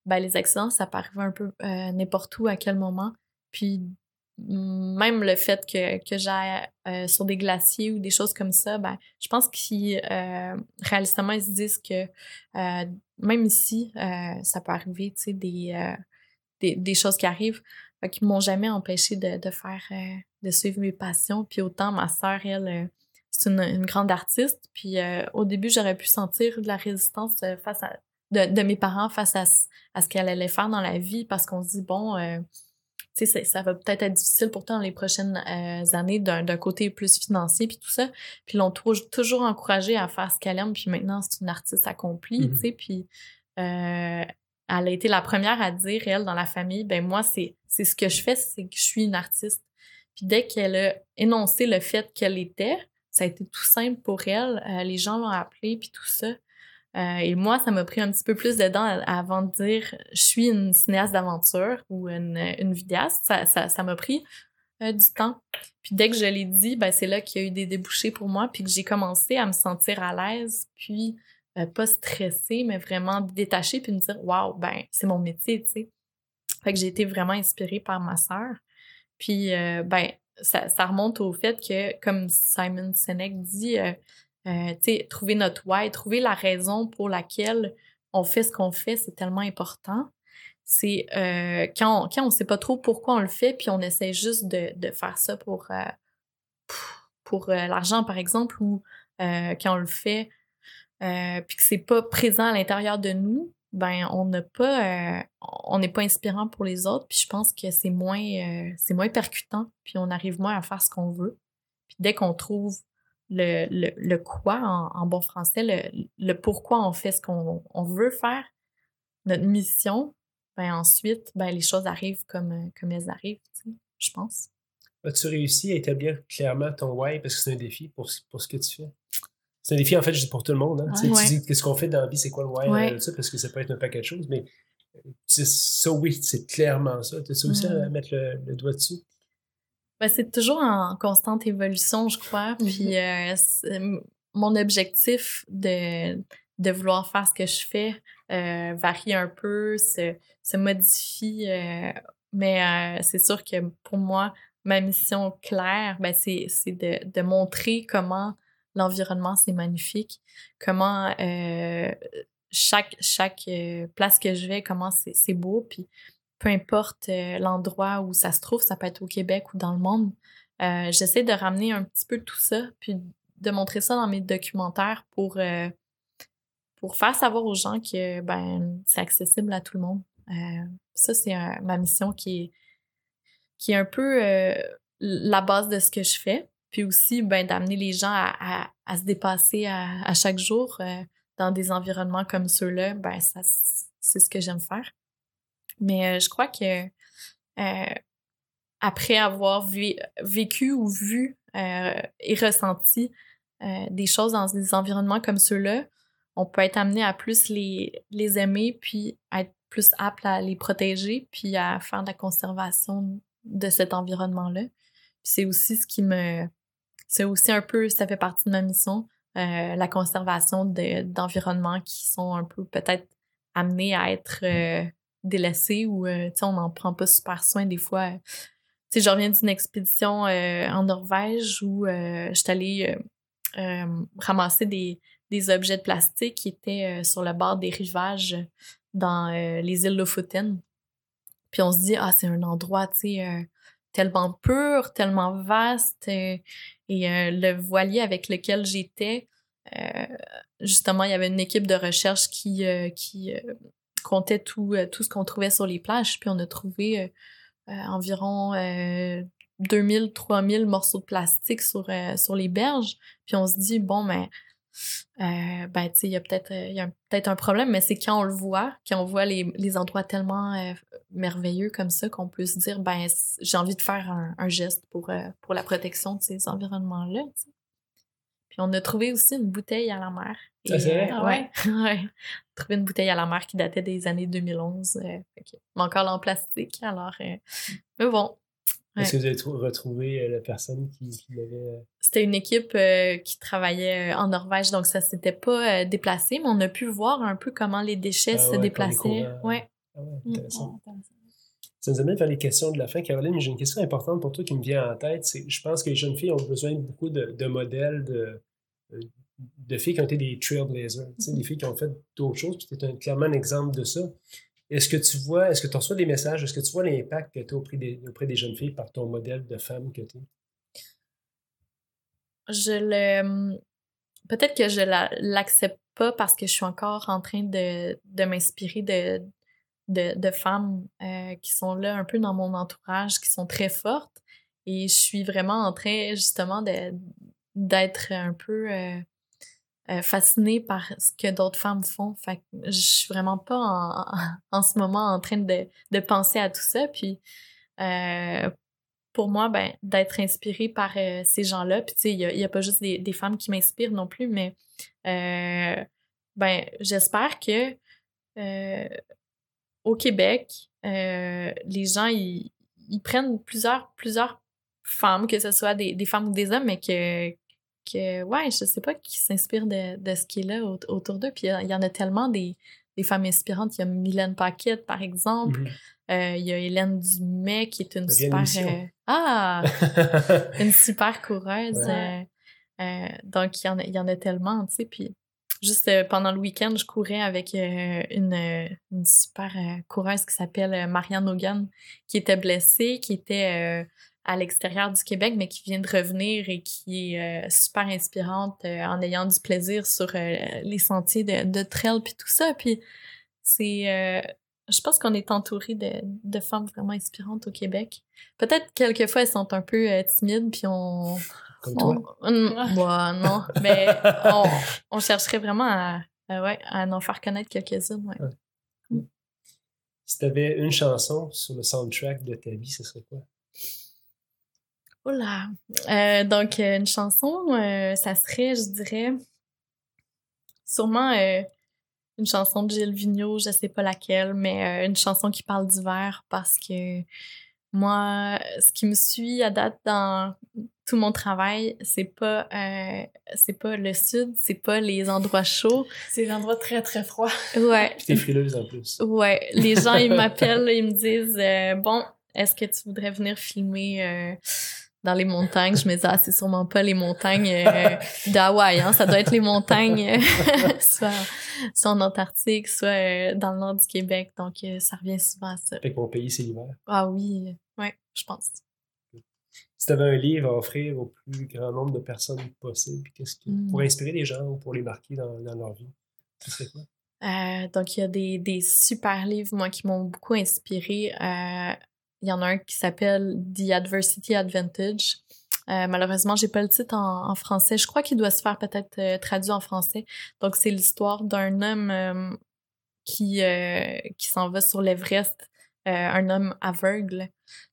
ben, les accidents, ça peut arriver un peu euh, n'importe où, à quel moment. Puis même le fait que, que j'aille sur des glaciers ou des choses comme ça, ben, je pense qu'ils, réalistement, ils se disent que même ici, ça peut arriver, tu sais, des, des, des, choses qui arrivent. Fait qu'ils m'ont jamais empêché de, de faire, euh, de suivre mes passions. Puis autant ma sœur, elle, euh, c'est une, une, grande artiste. Puis euh, au début, j'aurais pu sentir de la résistance face à, de, de mes parents face à, à ce qu'elle allait faire dans la vie parce qu'on se dit, bon, tu sais, ça va peut-être être difficile pour toi dans les prochaines années d'un côté plus financier puis tout ça. Puis l'ont toujours encouragé à faire ce qu'elle aime. Puis maintenant, c'est une artiste accomplie, tu mmh sais. Puis elle a été la première à dire, elle, dans la famille, ben moi, c'est, c'est ce que je fais, c'est que je suis une artiste. Puis dès qu'elle a énoncé le fait qu'elle était, ça a été tout simple pour elle. Euh, les gens l'ont appelée, puis tout ça. Euh, et moi, ça m'a pris un petit peu plus de temps avant de dire je suis une cinéaste d'aventure ou une, vidéaste. Ça, ça, ça m'a pris euh, du temps. Puis dès que je l'ai dit, ben c'est là qu'il y a eu des débouchés pour moi, puis que j'ai commencé à me sentir à l'aise, puis pas stressée, mais vraiment détachée, puis me dire, waouh, ben, c'est mon métier, tu sais. Fait que j'ai été vraiment inspirée par ma sœur. Puis, ben, ça, ça, remonte au fait que, comme Simon Sinek dit, sais, trouver notre why, trouver la raison pour laquelle on fait ce qu'on fait, c'est tellement important. C'est euh, quand, on, on sait pas trop pourquoi on le fait, puis on essaie juste de, de faire ça pour, euh, pour euh, l'argent, par exemple, ou quand on le fait, puis que c'est pas présent à l'intérieur de nous, ben on n'a pas on n'est pas inspirant pour les autres puis je pense que c'est moins c'est moins percutant puis on arrive moins à faire ce qu'on veut puis dès qu'on trouve le, le, le quoi en, bon français, le, le, pourquoi on fait ce qu'on on veut faire, notre mission, ben ensuite, ben les choses arrivent comme, comme elles arrivent, je pense. As-tu réussi à établir clairement ton why? Parce que c'est un défi pour, pour ce que tu fais? C'est un défi, en fait, juste pour tout le monde. Hein? Tu dis qu'est-ce qu'on fait dans la vie, c'est quoi le why, ça, parce que ça peut être un paquet de choses, mais ça, oui, c'est clairement ça. Tu as réussi à mm. mettre le doigt dessus? Ben, c'est toujours en constante évolution, je crois. Mhm. Puis euh, mon objectif de, de vouloir faire ce que je fais euh, varie un peu, se, se modifie. Euh, mais c'est sûr que pour moi, ma mission claire, ben, c'est de, de montrer comment l'environnement, c'est magnifique, comment chaque, chaque place que je vais, comment c'est beau. Puis peu importe euh, l'endroit où ça se trouve, ça peut être au Québec ou dans le monde. Euh, j'essaie de ramener un petit peu tout ça, puis de montrer ça dans mes documentaires pour, euh, pour faire savoir aux gens que ben, c'est accessible à tout le monde. ça, c'est ma mission qui est, qui est un peu la base de ce que je fais. Puis aussi, ben, d'amener les gens à, à, se dépasser à, à chaque jour dans des environnements comme ceux-là, ben, c'est ce que j'aime faire. Mais euh, je crois que euh, après avoir vécu ou vu euh, et ressenti des choses dans des environnements comme ceux-là, on peut être amené à plus les, les aimer, puis être plus apte à les protéger, puis à faire de la conservation de cet environnement-là. c'est aussi ce qui me... C'est aussi un peu, ça fait partie de ma mission, la conservation d'environnements qui sont un peu peut-être amenés à être délaissé ou euh, on n'en prend pas super soin des fois. Tu sais, je reviens d'une expédition euh, en Norvège où euh, je suis allée ramasser des, des, objets de plastique qui étaient sur le bord des rivages dans les îles Lofoten. Puis on se dit, ah, c'est un endroit, tu tellement pur, tellement vaste. et le voilier avec lequel j'étais, justement, il y avait une équipe de recherche qui, qui comptait tout, euh, tout ce qu'on trouvait sur les plages. Puis on a trouvé euh, euh, environ 2000, 3000 morceaux de plastique sur, sur les berges. Puis on se dit, bon, mais ben, tu sais, il y a peut-être peut un problème, mais c'est quand on le voit, quand on voit les, les endroits tellement merveilleux comme ça qu'on peut se dire, ben, j'ai envie de faire un, un geste pour, pour la protection de ces environnements-là. Puis on a trouvé aussi une bouteille à la mer. Ah, vrai? Ah ouais. (laughs) ouais. Trouvé une bouteille à la mer qui datait des années 2011. Euh, Mais encore en plastique. Alors, euh, mais bon. Est-ce que vous avez retrouvé euh, la personne qui, l'avait. C'était une équipe qui travaillait en Norvège, donc ça s'était pas déplacé, mais on a pu voir un peu comment les déchets ah se déplaçaient. Ouais. Ah. Ça nous amène vers les questions de la fin. Caroline, j'ai une question importante pour toi qui me vient en tête. C'est, je pense que les jeunes filles ont besoin de beaucoup de, de modèles, de, de filles qui ont été des trailblazers, des mm-hmm. filles qui ont fait d'autres choses, puis tu es clairement un exemple de ça. Est-ce que tu vois, est-ce que tu reçois des messages, est-ce que tu vois l'impact que tu as auprès des, auprès des jeunes filles par ton modèle de femme que tu es? Je le. Peut-être que je l'accepte pas parce que je suis encore en train de, de m'inspirer de, de, de, femmes euh, qui sont là un peu dans mon entourage, qui sont très fortes. Et je suis vraiment en train justement d'être un peu euh, euh, fascinée par ce que d'autres femmes font. Fait que je suis vraiment pas en, en, ce moment en train de, de, penser à tout ça. Puis euh, pour moi, ben, d'être inspirée par euh, ces gens-là, puis tu sais, il n'y a, a, pas juste des, des femmes qui m'inspirent non plus, mais ben, j'espère que au Québec, les gens, ils, prennent plusieurs, plusieurs femmes, que ce soit des, des femmes ou des hommes, mais que que, ouais, je sais pas qui s'inspire de, de ce qui est là au- autour d'eux. Puis il y en a tellement des, des femmes inspirantes. Il y a Mylène Paquette, par exemple. Mhm. Euh, il y a Hélène Dumais, qui est une super... euh, Ah! (laughs) une super coureuse. Ouais. euh, donc, il y, en a, il y en a tellement, tu sais. Puis, juste pendant le week-end, je courais avec une, une super coureuse qui s'appelle Marianne Hogan, qui était blessée, qui était à l'extérieur du Québec, mais qui vient de revenir et qui est euh, super inspirante euh, en ayant du plaisir sur euh, les sentiers de, de trail puis tout ça. Puis, c'est... euh, je pense qu'on est entouré de, de femmes vraiment inspirantes au Québec. Peut-être quelquefois elles sont un peu euh, timides, puis on. Comme toi. on- on- ouais, non, mais on, on chercherait vraiment à, à, ouais, à en faire connaître quelques-unes. Ouais. Si tu avais une chanson sur le soundtrack de ta vie, ce serait quoi? Oula! Euh, donc, euh, une chanson, euh, ça serait, je dirais, sûrement euh, une chanson de Gilles Vigneault, je sais pas laquelle, mais euh, une chanson qui parle d'hiver parce que moi, ce qui me suit à date dans tout mon travail, c'est pas euh, c'est pas le sud, c'est pas les endroits chauds. C'est des endroits très, très froids. Ouais. Puis t'es frileuse en plus. Ouais, les gens, ils (laughs) m'appellent, ils me disent euh, Bon, est-ce que tu voudrais venir filmer euh, dans les montagnes Je me dis Ah, c'est sûrement pas les montagnes euh, d'Hawaï, hein, ça doit être les montagnes euh, (laughs) soit, soit en Antarctique, soit euh, dans le nord du Québec. Donc, euh, ça revient souvent à ça. Fait que mon pays, c'est l'hiver. Ah oui, ouais, je pense. Si tu avais un livre à offrir au plus grand nombre de personnes possible, qu'est-ce qui Mm. pour inspirer les gens ou pour les marquer dans, dans leur vie, ce serait quoi? Donc, il y a des, des super livres, moi, qui m'ont beaucoup inspiré. Il y en a un qui s'appelle The Adversity Advantage. Euh, malheureusement, j'ai pas le titre en, en français. Je crois qu'il doit se faire peut-être euh, traduit en français. Donc, c'est l'histoire d'un homme euh, qui, euh, qui s'en va sur l'Everest, un homme aveugle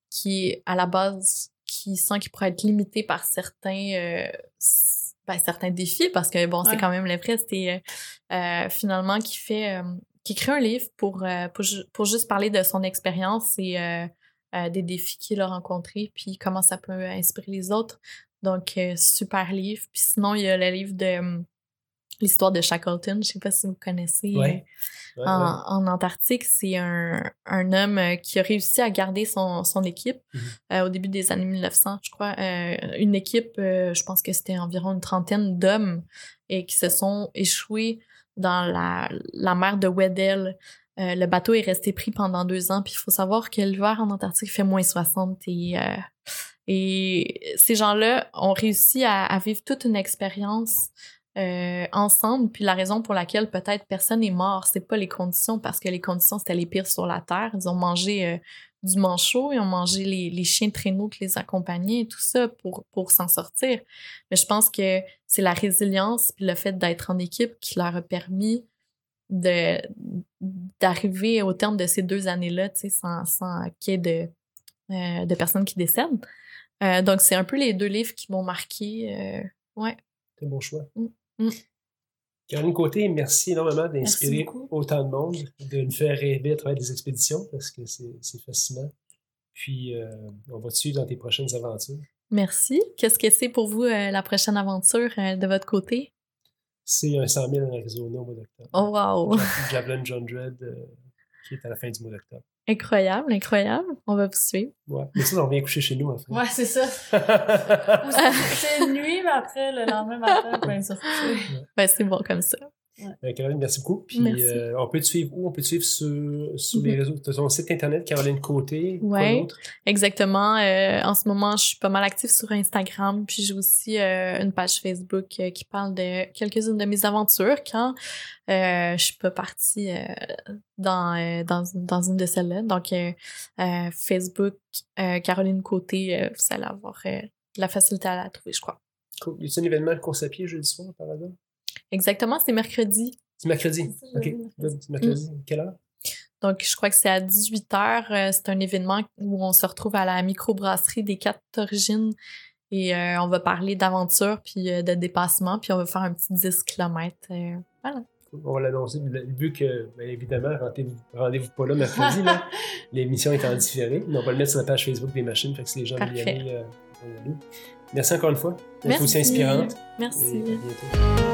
qui, à la base, qui sent qu'il pourrait être limité par certains, ben, certains défis parce que, bon, c'est quand même l'Everest et finalement qui fait, qui écrit un livre pour, pour, pour juste parler de son expérience et euh, des défis qu'il a rencontrés, puis comment ça peut inspirer les autres. Donc, euh, super livre. Puis sinon, il y a le livre de hum, l'histoire de Shackleton. Je sais pas si vous connaissez. Ouais. euh, Ouais, en, ouais. en Antarctique, c'est un, un homme euh, qui a réussi à garder son, son équipe euh, au début des années 1900, je crois. Euh, une équipe, euh, je pense que c'était environ une trentaine d'hommes et qui se sont échoués dans la, la mer de Weddell. Euh, le bateau est resté pris pendant deux ans, puis il faut savoir que l'hiver en Antarctique fait moins 60 et, euh, et ces gens-là ont réussi à, vivre toute une expérience euh, ensemble. Puis la raison pour laquelle peut-être personne n'est mort, c'est pas les conditions, parce que les conditions c'était les pires sur la terre. Ils ont mangé euh, du manchot, ils ont mangé les, les chiens de traîneau qui les accompagnaient tout ça pour, pour s'en sortir. Mais je pense que c'est la résilience puis le fait d'être en équipe qui leur a permis de d'arriver au terme de ces deux années-là, tu sais, sans, sans qu'il y ait de, euh, de personnes qui décèdent. Euh, donc, c'est un peu les deux livres qui m'ont marqué. euh, ouais. C'est un bon choix. Mm. Mm. Caroline Côté, merci énormément d'inspirer autant de monde, de nous faire rêver à travers des expéditions parce que c'est c'est fascinant. Puis, euh, on va te suivre dans tes prochaines aventures. Merci. Qu'est-ce que c'est pour vous euh, la prochaine aventure euh, de votre côté? C'est un 100 000 en Arizona au mois d'octobre. Oh, wow! Javelin John Dredd, euh, qui est à la fin du mois d'octobre. Incroyable, incroyable. On va vous suivre. Ouais. Mais ça, on revient coucher chez nous, en fait. Ouais, c'est ça. (laughs) Ou c'est- C'est nuit, mais après, le lendemain matin, on peut se recoucher. Ben, c'est bon comme ça. Ben, Caroline, merci beaucoup. Puis, Merci. euh, on peut te suivre où? On peut te suivre sur, sur les Mhm. réseaux. Tu ton site internet, Caroline Côté. D'autre? Exactement. Euh, en ce moment, je suis pas mal active sur Instagram, puis j'ai aussi euh, une page Facebook euh, qui parle de quelques-unes de mes aventures quand euh, je suis pas partie euh, dans, euh, dans, dans une de celles-là. Donc, euh, euh, Facebook, euh, Caroline Côté, euh, vous allez avoir euh, de la facilité à la trouver, je crois. Cool. Y a un événement course à pied jeudi soir, par hasard? Exactement, c'est mercredi. C'est mercredi. OK. mercredi. C'est mercredi. Quelle heure? Donc, je crois que c'est à 18h. c'est un événement où on se retrouve à la microbrasserie des quatre origines et euh, on va parler d'aventure puis euh, de dépassement puis on va faire un petit 10 km. voilà. On va l'annoncer. Vu que, bien évidemment, rendez-vous rendez-vous pas là mercredi. là. (laughs) L'émission est en différé. Mais on va le mettre sur la page Facebook des machines. Fait que si les gens veulent y aller, euh. Merci encore une fois. Êtes aussi Merci. inspirante. Merci. Et à bientôt.